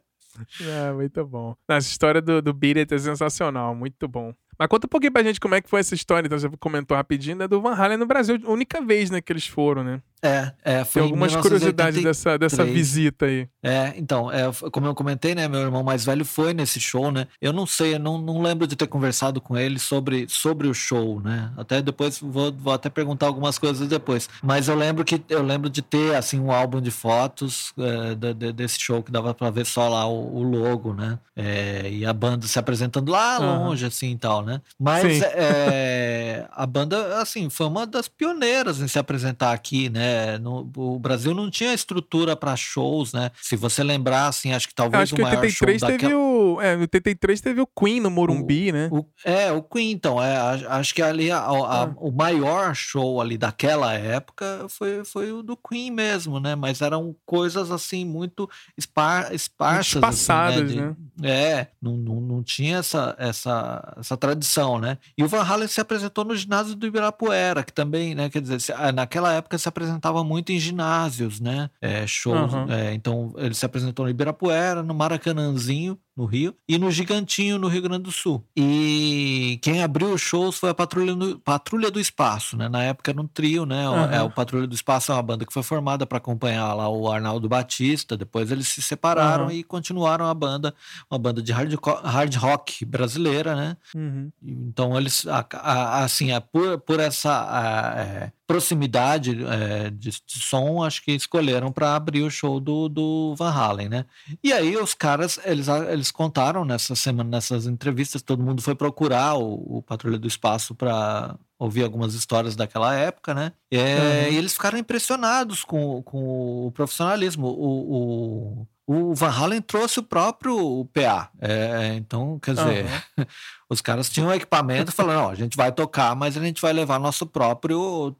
Speaker 1: é, muito bom. Essa história do, do Beat It é sensacional, muito bom. Mas conta um pouquinho pra gente como é que foi essa história. Então, você comentou rapidinho, né? Do Van Halen no Brasil. Única vez, né, que eles foram, né?
Speaker 2: É, é foi
Speaker 1: Tem algumas curiosidades dessa, dessa visita aí.
Speaker 2: É, então, é, como eu comentei, né? Meu irmão mais velho foi nesse show, né? Eu não sei, eu não, não lembro de ter conversado com ele sobre, sobre o show, né? Até depois vou, vou até perguntar algumas coisas depois. Mas eu lembro que eu lembro de ter assim um álbum de fotos é, de, de, desse show que dava para ver só lá o, o logo, né? É, e a banda se apresentando lá longe, uhum. assim e tal, né? Mas é, a banda, assim, foi uma das pioneiras em se apresentar aqui, né? No, o Brasil não tinha estrutura para shows, né? Se você lembrar, assim, acho que talvez
Speaker 1: acho o maior 83 show teve daquela... o, é, no 83 teve o Queen no Morumbi,
Speaker 2: o,
Speaker 1: né?
Speaker 2: O, é, o Queen, então. É, acho que ali a, a, ah. o maior show ali daquela época foi, foi o do Queen mesmo, né? Mas eram coisas, assim, muito espar, esparsas.
Speaker 1: Espaçadas, assim, né?
Speaker 2: De, né? É, não, não, não tinha essa, essa, essa tradição, né? E o Van Halen se apresentou no ginásio do Ibirapuera, que também, né? Quer dizer, naquela época se apresentava apresentava muito em ginásios, né? É, shows. Uhum. É, então ele se apresentou no Ibirapuera, no Maracanãzinho, no Rio, e no Gigantinho, no Rio Grande do Sul. E quem abriu os shows foi a Patrulha, no, Patrulha do Espaço, né? Na época era um trio, né? Uhum. É, o Patrulha do Espaço é uma banda que foi formada para acompanhar lá o Arnaldo Batista, depois eles se separaram uhum. e continuaram a banda, uma banda de hard, hard rock brasileira, né? Uhum. Então eles, a, a, assim, a, por, por essa é, proximidade é, de, de, som, acho que escolheram para abrir o show do, do Van Halen, né? E aí os caras, eles, eles contaram nessa semana, nessas entrevistas, todo mundo foi procurar o, o Patrulha do Espaço para ouvir algumas histórias daquela época, né? É, uhum. E eles ficaram impressionados com, com o profissionalismo. O, o, o Van Halen trouxe o próprio PA. É, então, quer dizer, uhum. os caras tinham um equipamento falando, não, a gente vai tocar, mas a gente vai levar nosso próprio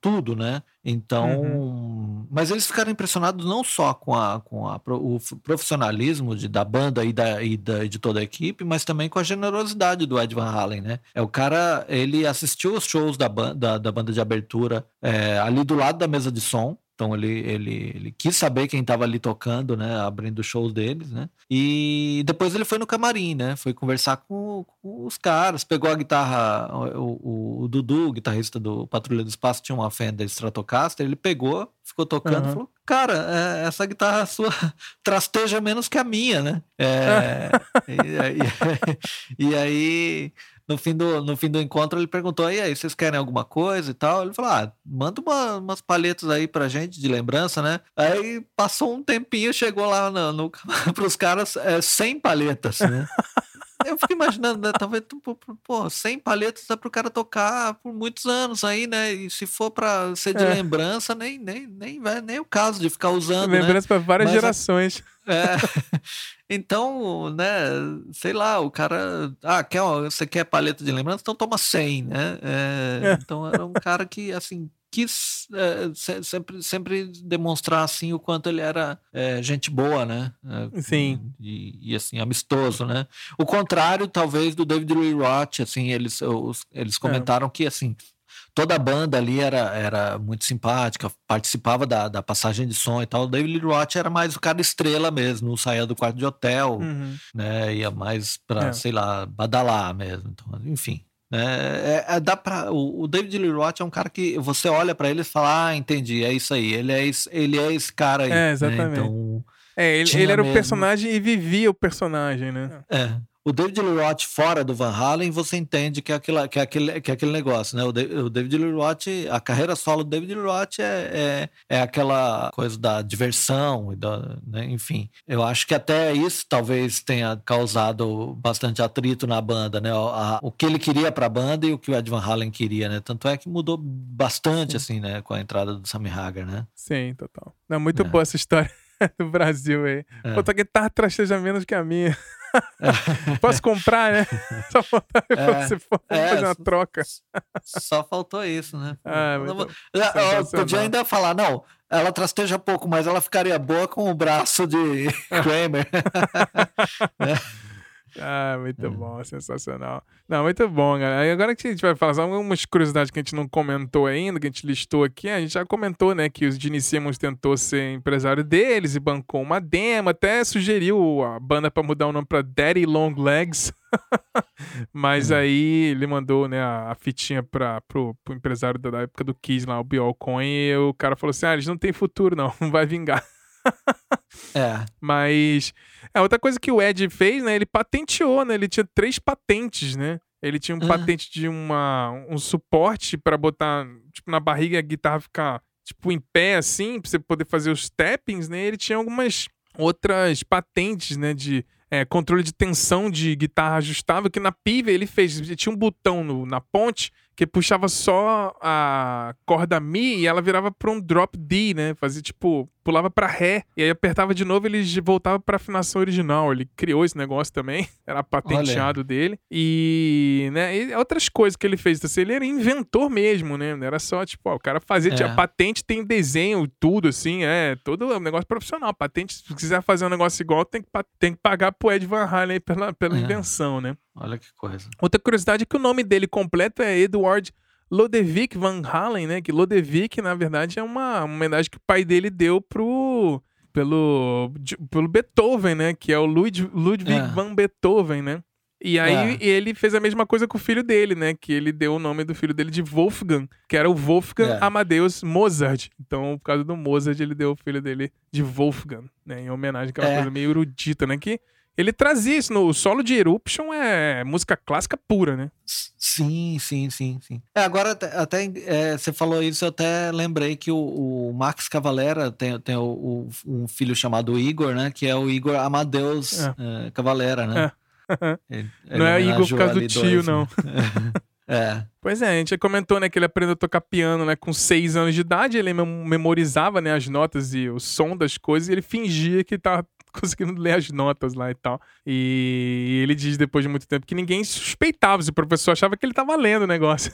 Speaker 2: tudo, né? Então, uhum. mas eles ficaram impressionados não só com, a, com a, o profissionalismo de, da banda e, da, e da, de toda a equipe, mas também com a generosidade do Ed Van Halen, né? É o cara, ele assistiu os shows da, banda, da banda de abertura é, ali do lado da mesa de som, então ele, ele, ele quis saber quem estava ali tocando, né? Abrindo shows deles, né? E depois ele foi no camarim, né? Foi conversar com, com os caras, pegou a guitarra, o, o, o, Dudu, guitarrista do Patrulha do Espaço, tinha uma Fender Stratocaster, ele pegou, ficou tocando, uhum. falou: Cara, é, essa guitarra sua trasteja menos que a minha, né? É, e, e, e aí no fim do, no fim do encontro ele perguntou: e aí, vocês querem alguma coisa e tal? Ele falou: ah, manda uma, umas palhetas aí pra gente de lembrança, né? Aí passou um tempinho, chegou lá no, no, pros caras é, 100 palhetas, né? eu fico imaginando, né? Talvez, pô, 100 palhetas dá pro cara tocar por muitos anos aí, né? E se for pra ser de é. lembrança, nem, nem, nem, nem, nem o caso de ficar usando.
Speaker 1: Lembrança né? para várias Mas, gerações.
Speaker 2: É. Então, né, sei lá, o cara. Ah, quer, você quer paleta de lembrança? Então toma 100, né? É, é. Então era um cara que, assim, quis é, sempre, sempre demonstrar, assim, o quanto ele era é, gente boa, né?
Speaker 1: É, Sim.
Speaker 2: E, e, assim, amistoso, né? O contrário, talvez, do David Lee Roth, assim, eles, os, eles é. comentaram que, assim, toda a banda ali era, era muito simpática, participava da, da passagem de som e tal. O David Lee Roth era mais o cara estrela mesmo, não saía do quarto de hotel, uhum. né? Ia mais pra, é. sei lá, badalar mesmo. Então, enfim. Né? É, é, dá pra, o, o, David Lee Roth é um cara que você olha para ele e fala: Ah, entendi, é isso aí. Ele é esse, ele é esse cara aí.
Speaker 1: É, né? exatamente. Né? Então, é, ele, ele era mesmo... o personagem e vivia o personagem, né?
Speaker 2: É o David Lee Roth fora do Van Halen, você entende que é aquele, que é aquele, que é aquele negócio, né? O, o David Lee Roth, a carreira solo do David Lee Roth é, é, é aquela coisa da diversão, e da, né? enfim. Eu acho que até isso talvez tenha causado bastante atrito na banda, né? A, o que ele queria para a banda e o que o Ed Van Halen queria, né? Tanto é que mudou bastante, Sim. assim, né? Com a entrada do Sammy Hagar, né?
Speaker 1: Sim, total. Não, muito é. boa essa história do Brasil aí. É. Pô, tua guitarra trasteja menos que a minha. Posso comprar, né? Só faltou é, você é, fazer uma troca.
Speaker 2: Só faltou isso, né?
Speaker 1: Ah, muito
Speaker 2: eu podia ainda falar, não, ela trasteja pouco, mas ela ficaria boa com o braço de Kramer.
Speaker 1: né? Ah, muito bom, sensacional. Não, muito bom, galera. Agora que a gente vai falar algumas curiosidades que a gente não comentou ainda, que a gente listou aqui, a gente já comentou, né, que o Gene Simmons tentou ser empresário deles e bancou uma demo, até sugeriu a banda para mudar o nome para Daddy Long Legs. Mas hum. aí ele mandou, né, a, a fitinha para pro, pro empresário da época do Kiss lá, o Coin, e o cara falou assim: "Ah, eles não têm futuro não, não vai vingar".
Speaker 2: É.
Speaker 1: Mas é outra coisa que o Ed fez, né? Ele patenteou, né? Ele tinha três patentes, né? Ele tinha um patente de uma, um suporte para botar, tipo, na barriga a guitarra ficar, tipo, em pé, assim, pra você poder fazer os tappings, né? Ele tinha algumas outras patentes, né? De é, controle de tensão de guitarra ajustável, que na Pive ele fez. Ele tinha um botão no, na ponte que puxava só a corda Mi e ela virava para um drop D, né? Fazia tipo, pulava para Ré e aí apertava de novo ele voltava para afinação original. Ele criou esse negócio também, era patenteado Olha. dele. E, né, e outras coisas que ele fez, assim, ele era inventor mesmo, né? Não era só tipo, ó, o cara fazia, é. patente tem desenho, tudo assim, é, todo um negócio profissional. Patente, se quiser fazer um negócio igual, tem que, tem que pagar pro Ed Van Halen pela, pela é. invenção, né?
Speaker 2: Olha que coisa.
Speaker 1: Outra curiosidade é que o nome dele completo é Edward Lodewijk Van Halen, né? Que Lodewijk, na verdade, é uma, homenagem que o pai dele deu pro pelo, pelo Beethoven, né? Que é o Ludwig, Ludwig é. van Beethoven, né? E aí é. ele fez a mesma coisa com o filho dele, né? Que ele deu o nome do filho dele de Wolfgang, que era o Wolfgang é. Amadeus Mozart. Então, por causa do Mozart, ele deu o filho dele de Wolfgang, né? Em homenagem àquela é. coisa meio erudita, né? Que ele trazia isso no solo de Eruption, é música clássica pura, né?
Speaker 2: Sim, sim, sim, sim. É, agora, até é, você falou isso, eu até lembrei que o, o Max Cavalera tem, tem o, o, um filho chamado Igor, né? Que é o Igor Amadeus é. É, Cavalera, né?
Speaker 1: É. Ele, ele não é Igor por causa do tio, dois, não.
Speaker 2: Né? É.
Speaker 1: Pois é, a gente comentou, né, que ele aprendeu a tocar piano, né, com seis anos de idade, ele memorizava, né, as notas e o som das coisas e ele fingia que tava conseguindo ler as notas lá e tal. E ele diz depois de muito tempo que ninguém suspeitava, se o professor achava que ele tava lendo o negócio.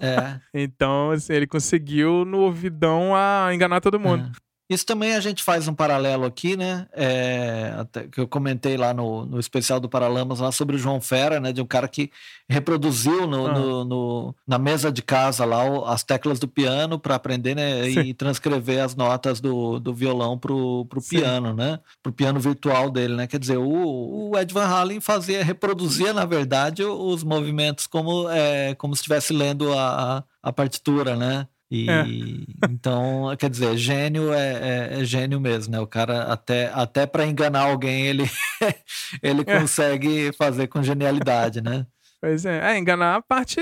Speaker 2: É.
Speaker 1: então, assim, ele conseguiu no ouvidão a enganar todo mundo.
Speaker 2: Isso também a gente faz um paralelo aqui, né? É, até que eu comentei lá no, no especial do Paralamas lá sobre o João Fera, né? De um cara que reproduziu no, ah. no, no na mesa de casa lá as teclas do piano para aprender, né? E transcrever as notas do, do violão pro, pro piano, né? Pro piano virtual dele, né? Quer dizer, o, o Ed Van Halen fazia, reproduzia, na verdade, os movimentos como, é, como se estivesse lendo a, a partitura, né? E é. então, quer dizer, gênio é, é, é, gênio mesmo, né? O cara até, até para enganar alguém ele, ele é. consegue fazer com genialidade, né?
Speaker 1: Pois é, é, enganar a parte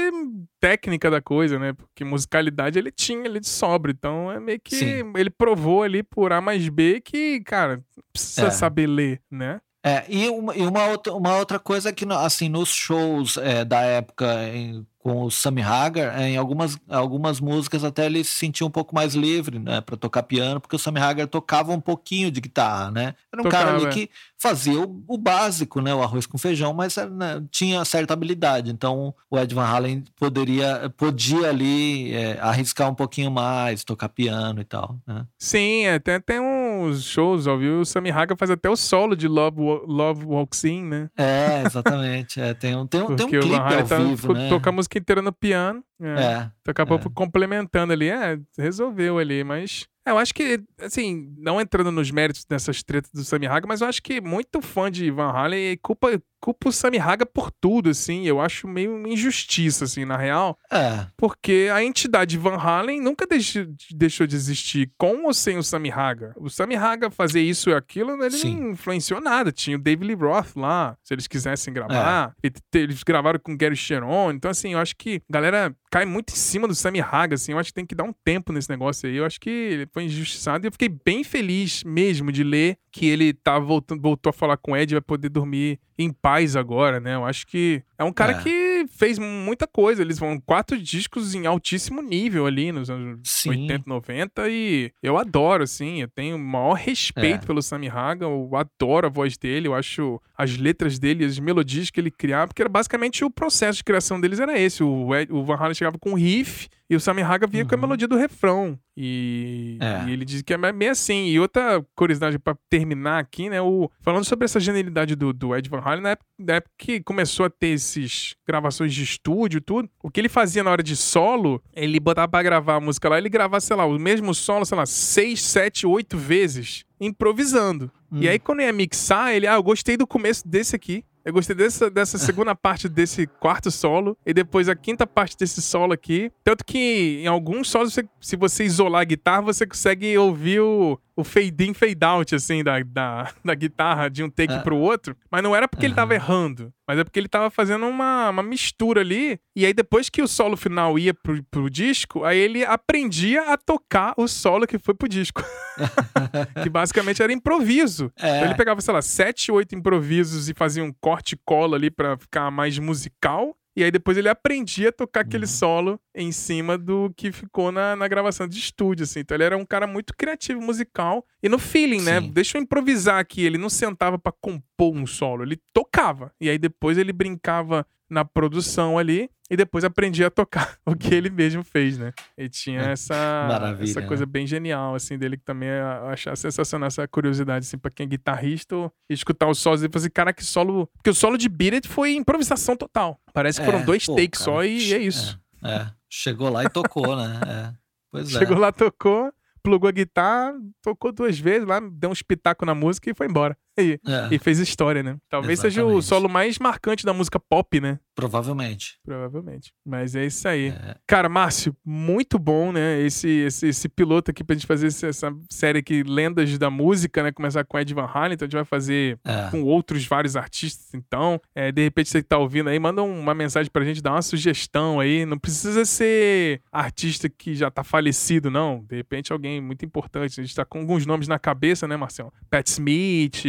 Speaker 1: técnica da coisa, né? Porque musicalidade ele tinha ali de sobra. Então é meio que Sim. ele provou ali por A mais B que, cara, precisa é. saber ler, né?
Speaker 2: É, e uma, e uma, outra, uma outra coisa que, assim, nos shows é, da época, em, com o Sammy Hagar, em algumas, algumas músicas até ele se sentia um pouco mais livre, né, para tocar piano, porque o Sammy Hagar tocava um pouquinho de guitarra, né? Era um tocava. cara ali que fazia o, o, básico, né, o arroz com feijão, mas né, tinha certa habilidade. Então o Ed Van Halen poderia, podia ali é, arriscar um pouquinho mais, tocar piano e tal, né?
Speaker 1: Sim, até tem uns shows ao vivo, o Sammy Hagar faz até o solo de Love, Love Walks In, né?
Speaker 2: É, exatamente. é, tem um, tem um, tem um clipe ao tá, vivo, né?
Speaker 1: Toca música música inteira no piano. É. é acabou é. complementando ali. É, resolveu ali, mas. É, eu acho que, assim, não entrando nos méritos dessas tretas do Sammy Haga, mas eu acho que muito fã de Van Halen culpa, culpa o Sammy Haga por tudo, assim. Eu acho meio injustiça, assim, na real.
Speaker 2: É.
Speaker 1: Porque a entidade Van Halen nunca deixou, deixou de existir com ou sem o Sammy Haga. O Sammy Haga fazer isso e aquilo, ele Sim. não influenciou nada. Tinha o David Lee Roth lá, se eles quisessem gravar. É. Eles gravaram com Gary Sharon. Então, assim, eu acho que a galera cai muito em cima do Sammy Haga, assim. Eu acho que tem que dar um tempo nesse negócio aí. Eu acho que foi injustiçado e eu fiquei bem feliz mesmo de ler que ele tá voltando, voltou a falar com o Ed e vai poder dormir em paz agora, né? Eu acho que é um cara é. que fez muita coisa. Eles vão quatro discos em altíssimo nível ali nos anos Sim. 80, 90 e eu adoro, assim. Eu tenho o maior respeito é. pelo Sammy Haga. Eu adoro a voz dele. Eu acho as letras dele, as melodias que ele criava, porque era basicamente o processo de criação deles era esse. O, Ed, o Van Halen chegava com um riff e o Sammy Haga vinha uhum. com a uhum. melodia do refrão. E, é. e, ele diz que é meio assim. E outra curiosidade para terminar aqui, né? O, falando sobre essa genialidade do, do Ed Van Halen, na época, na época que começou a ter esses gravações de estúdio e tudo, o que ele fazia na hora de solo, ele botava pra gravar a música lá, ele gravava, sei lá, o mesmo solo, sei lá, seis, sete, oito vezes, improvisando. Hum. E aí, quando ia mixar, ele, ah, eu gostei do começo desse aqui. Eu gostei dessa, dessa segunda parte desse quarto solo e depois a quinta parte desse solo aqui. Tanto que em alguns solos, se você isolar a guitarra, você consegue ouvir o, o fade in, fade out, assim, da, da, da guitarra de um take ah. pro outro. Mas não era porque uhum. ele tava errando, mas é porque ele tava fazendo uma, uma mistura ali. E aí, depois que o solo final ia pro, pro disco, aí ele aprendia a tocar o solo que foi pro disco. que basicamente era improviso. É. Então ele pegava, sei lá, sete, oito improvisos e fazia um corte e cola ali para ficar mais musical. E aí depois ele aprendia a tocar aquele uhum. solo em cima do que ficou na, na gravação de estúdio, assim. Então ele era um cara muito criativo musical e no feeling, né? Sim. né? Deixa eu improvisar aqui. Ele não sentava para compor um solo, ele tocava. E aí depois ele brincava na produção ali e depois aprendi a tocar o que ele mesmo fez, né? E tinha é, essa, essa coisa né? bem genial, assim, dele que também eu achava sensacional essa curiosidade, assim, pra quem é guitarrista escutar os solos e fazer, assim, cara, que solo. Porque o solo de Beat It foi improvisação total. Parece que é, foram dois pô, takes cara, só e é isso.
Speaker 2: É, é, chegou lá e tocou, né? É. Pois
Speaker 1: Chegou lá, tocou, plugou a guitarra, tocou duas vezes lá, deu um espetáculo na música e foi embora. E, é. e fez história, né? Talvez Exatamente. seja o solo mais marcante da música pop, né?
Speaker 2: Provavelmente.
Speaker 1: Provavelmente. Mas é isso aí. É. Cara, Márcio, muito bom, né? Esse, esse, esse, piloto aqui pra gente fazer essa série aqui, Lendas da Música, né? Começar com Ed Van Halen, então a gente vai fazer é. com outros vários artistas, então. É, de repente você que tá ouvindo aí, manda uma mensagem pra gente, dá uma sugestão aí. Não precisa ser artista que já tá falecido, não. De repente alguém muito importante. A gente tá com alguns nomes na cabeça, né, Marcelo? Pat Smith,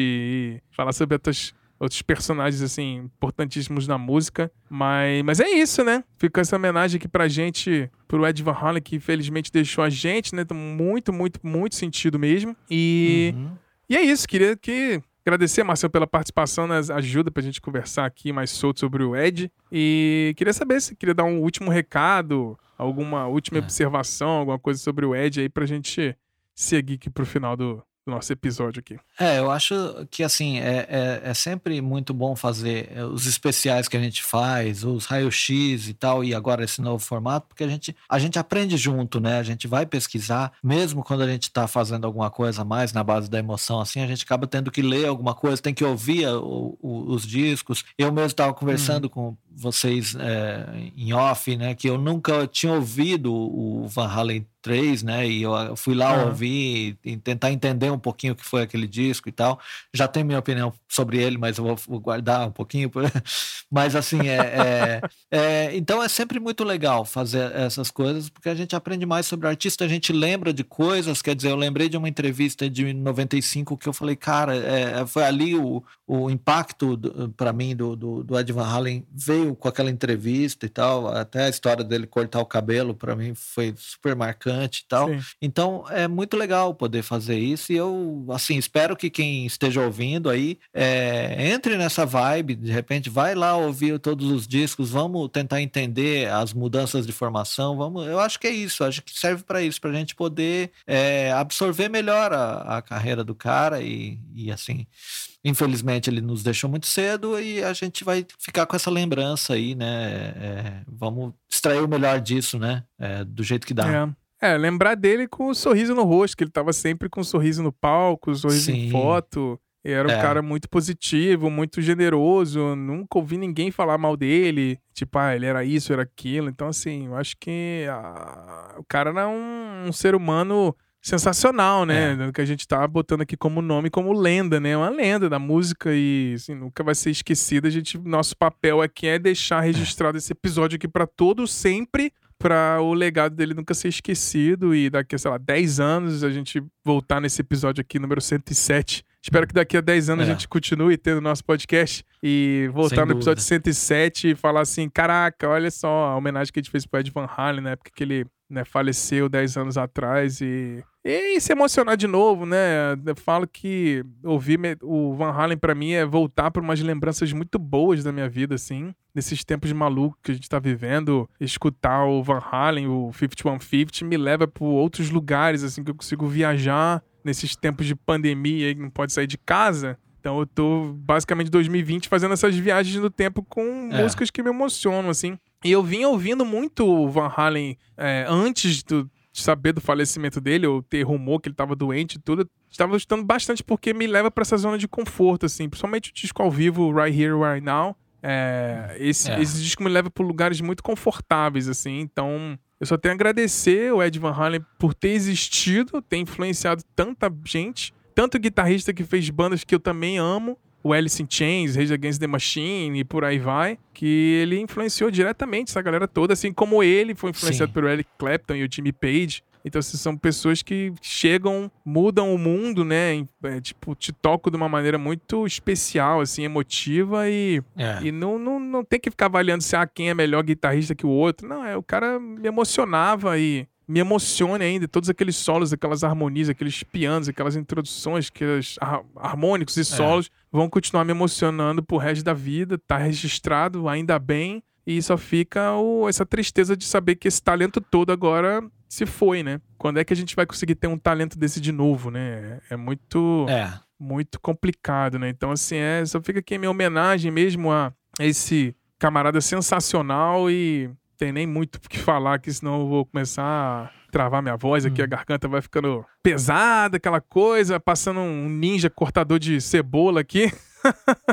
Speaker 1: falar sobre outras outros personagens, assim, importantíssimos na música. Mas, mas é isso, né? Fica essa homenagem aqui pra gente, pro Ed Van Halen, que infelizmente deixou a gente, né? Muito, muito, muito sentido mesmo. E. Uhum. E é isso, queria que Agradecer, Marcelo, pela participação, né, ajuda pra gente conversar aqui mais solto sobre o Ed. E queria saber se queria dar um último recado, alguma última é. observação, alguma coisa sobre o Ed aí pra gente seguir aqui pro final do, do nosso episódio aqui.
Speaker 2: É, eu acho que assim, é, é, é sempre muito bom fazer é, os especiais que a gente faz, os raio-x e tal, e agora esse novo formato, porque a gente, a gente aprende junto, né? A gente vai pesquisar, mesmo quando a gente está fazendo alguma coisa mais na base da emoção, assim, a gente acaba tendo que ler alguma coisa, tem que ouvir o, o, os discos. Eu mesmo estava conversando hum. com vocês é, em off, né? Que eu nunca tinha ouvido o Van Halen 3, né? E eu fui lá uhum. ouvir e tentar entender um pouquinho o que foi aquele disco e tal. Já tenho minha opinião sobre ele, mas eu vou, vou guardar um pouquinho. mas assim, é, é, é, Então é sempre muito legal fazer essas coisas, porque a gente aprende mais sobre o artista, a gente lembra de coisas. Quer dizer, eu lembrei de uma entrevista de 95 que eu falei, cara, é, foi ali o, o impacto para mim do, do, do Ed Van Halen veio com aquela entrevista e tal, até a história dele cortar o cabelo para mim foi super marcante e tal. Sim. Então é muito legal poder fazer isso e eu assim espero que quem esteja ouvindo aí é, entre nessa vibe, de repente vai lá ouvir todos os discos, vamos tentar entender as mudanças de formação, vamos. Eu acho que é isso, acho que serve para isso, para a gente poder é, absorver melhor a, a carreira do cara e, e assim Infelizmente ele nos deixou muito cedo e a gente vai ficar com essa lembrança aí, né? É, vamos extrair o melhor disso, né? É, do jeito que dá.
Speaker 1: É. é. lembrar dele com o um sorriso no rosto, que ele tava sempre com um sorriso no palco, um sorriso Sim. em foto. E era um é. cara muito positivo, muito generoso. Nunca ouvi ninguém falar mal dele. Tipo, ah, ele era isso, era aquilo. Então, assim, eu acho que ah, o cara era um, um ser humano sensacional, né? É. Que a gente tá botando aqui como nome, como lenda, né? Uma lenda da música e assim, nunca vai ser esquecida. A gente, nosso papel aqui é deixar registrado esse episódio aqui para todos sempre, para o legado dele nunca ser esquecido e daqui, sei lá, 10 anos a gente voltar nesse episódio aqui, número 107. Espero que daqui a 10 anos é. a gente continue tendo nosso podcast e voltar no episódio dúvida. 107 e falar assim: caraca, olha só a homenagem que a gente fez pro Ed Van Halen na época que ele né, faleceu 10 anos atrás e e se emocionar de novo, né? Eu falo que ouvir o Van Halen para mim é voltar para umas lembranças muito boas da minha vida, assim. Nesses tempos malucos que a gente tá vivendo, escutar o Van Halen, o 5150, me leva para outros lugares, assim, que eu consigo viajar nesses tempos de pandemia e não pode sair de casa. Então eu tô basicamente 2020 fazendo essas viagens no tempo com é. músicas que me emocionam, assim. E eu vim ouvindo muito o Van Halen é, antes do, saber do falecimento dele, ou ter rumor que ele tava doente e tudo, estava gostando bastante porque me leva para essa zona de conforto, assim, principalmente o disco ao vivo, Right Here, Right Now. É, esse, é. esse disco me leva para lugares muito confortáveis, assim, então eu só tenho a agradecer o Ed Van Halen por ter existido, ter influenciado tanta gente, tanto guitarrista que fez bandas que eu também amo, o Alice in Chains, Rage Against the Machine e por aí vai, que ele influenciou diretamente essa galera toda, assim como ele foi influenciado Sim. pelo Eric Clapton e o Jimmy Page. Então, assim, são pessoas que chegam, mudam o mundo, né? É, tipo, te tocam de uma maneira muito especial, assim, emotiva e, é. e não, não, não tem que ficar avaliando se ah, quem é melhor guitarrista que o outro. Não, é, o cara me emocionava e me emociona ainda todos aqueles solos, aquelas harmonias, aqueles pianos, aquelas introduções, aqueles harmônicos e é. solos é. vão continuar me emocionando pro resto da vida, tá registrado, ainda bem, e só fica o, essa tristeza de saber que esse talento todo agora se foi, né? Quando é que a gente vai conseguir ter um talento desse de novo, né? É muito é. muito complicado, né? Então assim, é, só fica aqui a minha homenagem mesmo a esse camarada sensacional e tem nem muito o que falar, que senão eu vou começar a travar minha voz aqui, hum. a garganta vai ficando pesada, aquela coisa, passando um ninja cortador de cebola aqui.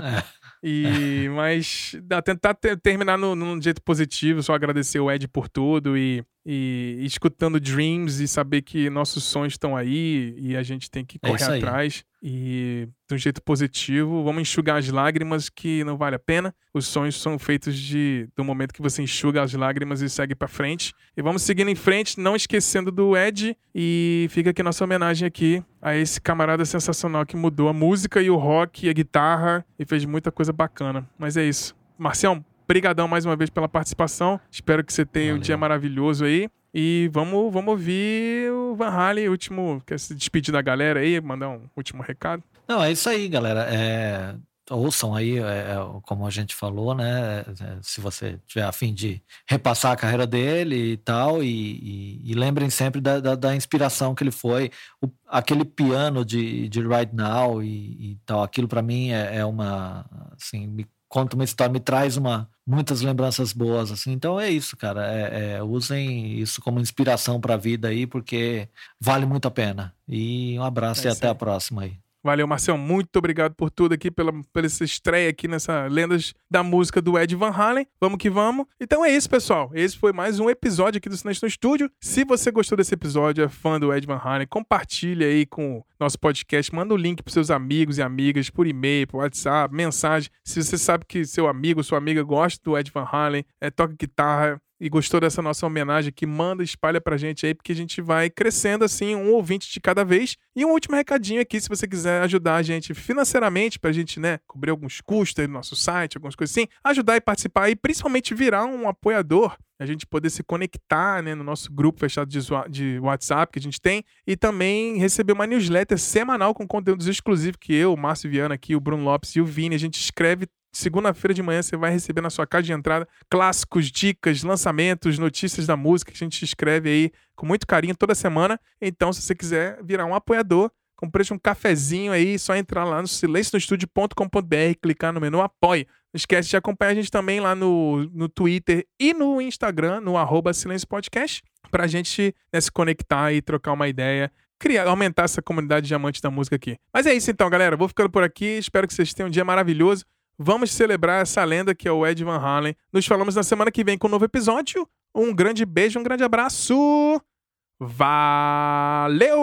Speaker 1: É. E, mas dá, tentar ter, terminar no, num jeito positivo, só agradecer o Ed por tudo e, e, e, escutando Dreams e saber que nossos sonhos estão aí e a gente tem que é correr é atrás e de um jeito positivo. Vamos enxugar as lágrimas que não vale a pena. Os sonhos são feitos de do momento que você enxuga as lágrimas e segue para frente. E vamos seguindo em frente, não esquecendo do Ed e fica aqui nossa homenagem aqui a esse camarada sensacional que mudou a música e o rock e a guitarra e fez muita coisa bacana. Mas é isso. Marcião, brigadão mais uma vez pela participação. Espero que você tenha Valeu. um dia maravilhoso aí. E vamos, vamos ouvir o Van Halen, último. Quer se despedir da galera aí, mandar um último recado?
Speaker 2: Não, é isso aí, galera. É, ouçam aí, é, é, como a gente falou, né? É, se você tiver a fim de repassar a carreira dele e tal, e, e, e lembrem sempre da, da, da, inspiração que ele foi. O, aquele piano de, de Right Now e, e tal, aquilo para mim é, é, uma. Assim, me conta uma história, me traz uma, muitas lembranças boas, assim. Então é isso, cara. É, é, usem isso como inspiração para a vida aí, porque vale muito a pena. E um abraço é e até a próxima aí.
Speaker 1: Valeu, Marcel. Muito obrigado por tudo aqui, pela, pela essa estreia aqui nessa Lendas da Música do Ed Van Halen. Vamos que vamos. Então é isso, pessoal. Esse foi mais um episódio aqui do Silêncio no Estúdio. Se você gostou desse episódio, é fã do Ed Van Halen, compartilha aí com o nosso podcast. Manda o link para seus amigos e amigas por e-mail, por WhatsApp, mensagem. Se você sabe que seu amigo, sua amiga gosta do Ed Van Halen, é, toca guitarra, e gostou dessa nossa homenagem aqui, manda, espalha pra gente aí, porque a gente vai crescendo assim, um ouvinte de cada vez. E um último recadinho aqui, se você quiser ajudar a gente financeiramente, pra gente, né, cobrir alguns custos aí no nosso site, algumas coisas assim, ajudar e participar e principalmente virar um apoiador a gente poder se conectar né, no nosso grupo fechado de, de WhatsApp que a gente tem e também receber uma newsletter semanal com conteúdos exclusivos que eu, o Márcio Viana aqui, o Bruno Lopes e o Vini, a gente escreve Segunda-feira de manhã você vai receber na sua caixa de entrada clássicos, dicas, lançamentos, notícias da música que a gente escreve aí com muito carinho toda semana. Então, se você quiser virar um apoiador, com preço um cafezinho aí, só entrar lá no silencionostudio.com.br, clicar no menu Apoie. Não esquece de acompanhar a gente também lá no, no Twitter e no Instagram, no arroba Silêncio Podcast, pra gente né, se conectar e trocar uma ideia criar, aumentar essa comunidade de amantes da música aqui. Mas é isso então, galera. Vou ficando por aqui. Espero que vocês tenham um dia maravilhoso. Vamos celebrar essa lenda que é o Ed Van Halen. Nos falamos na semana que vem com um novo episódio. Um grande beijo, um grande abraço. Valeu!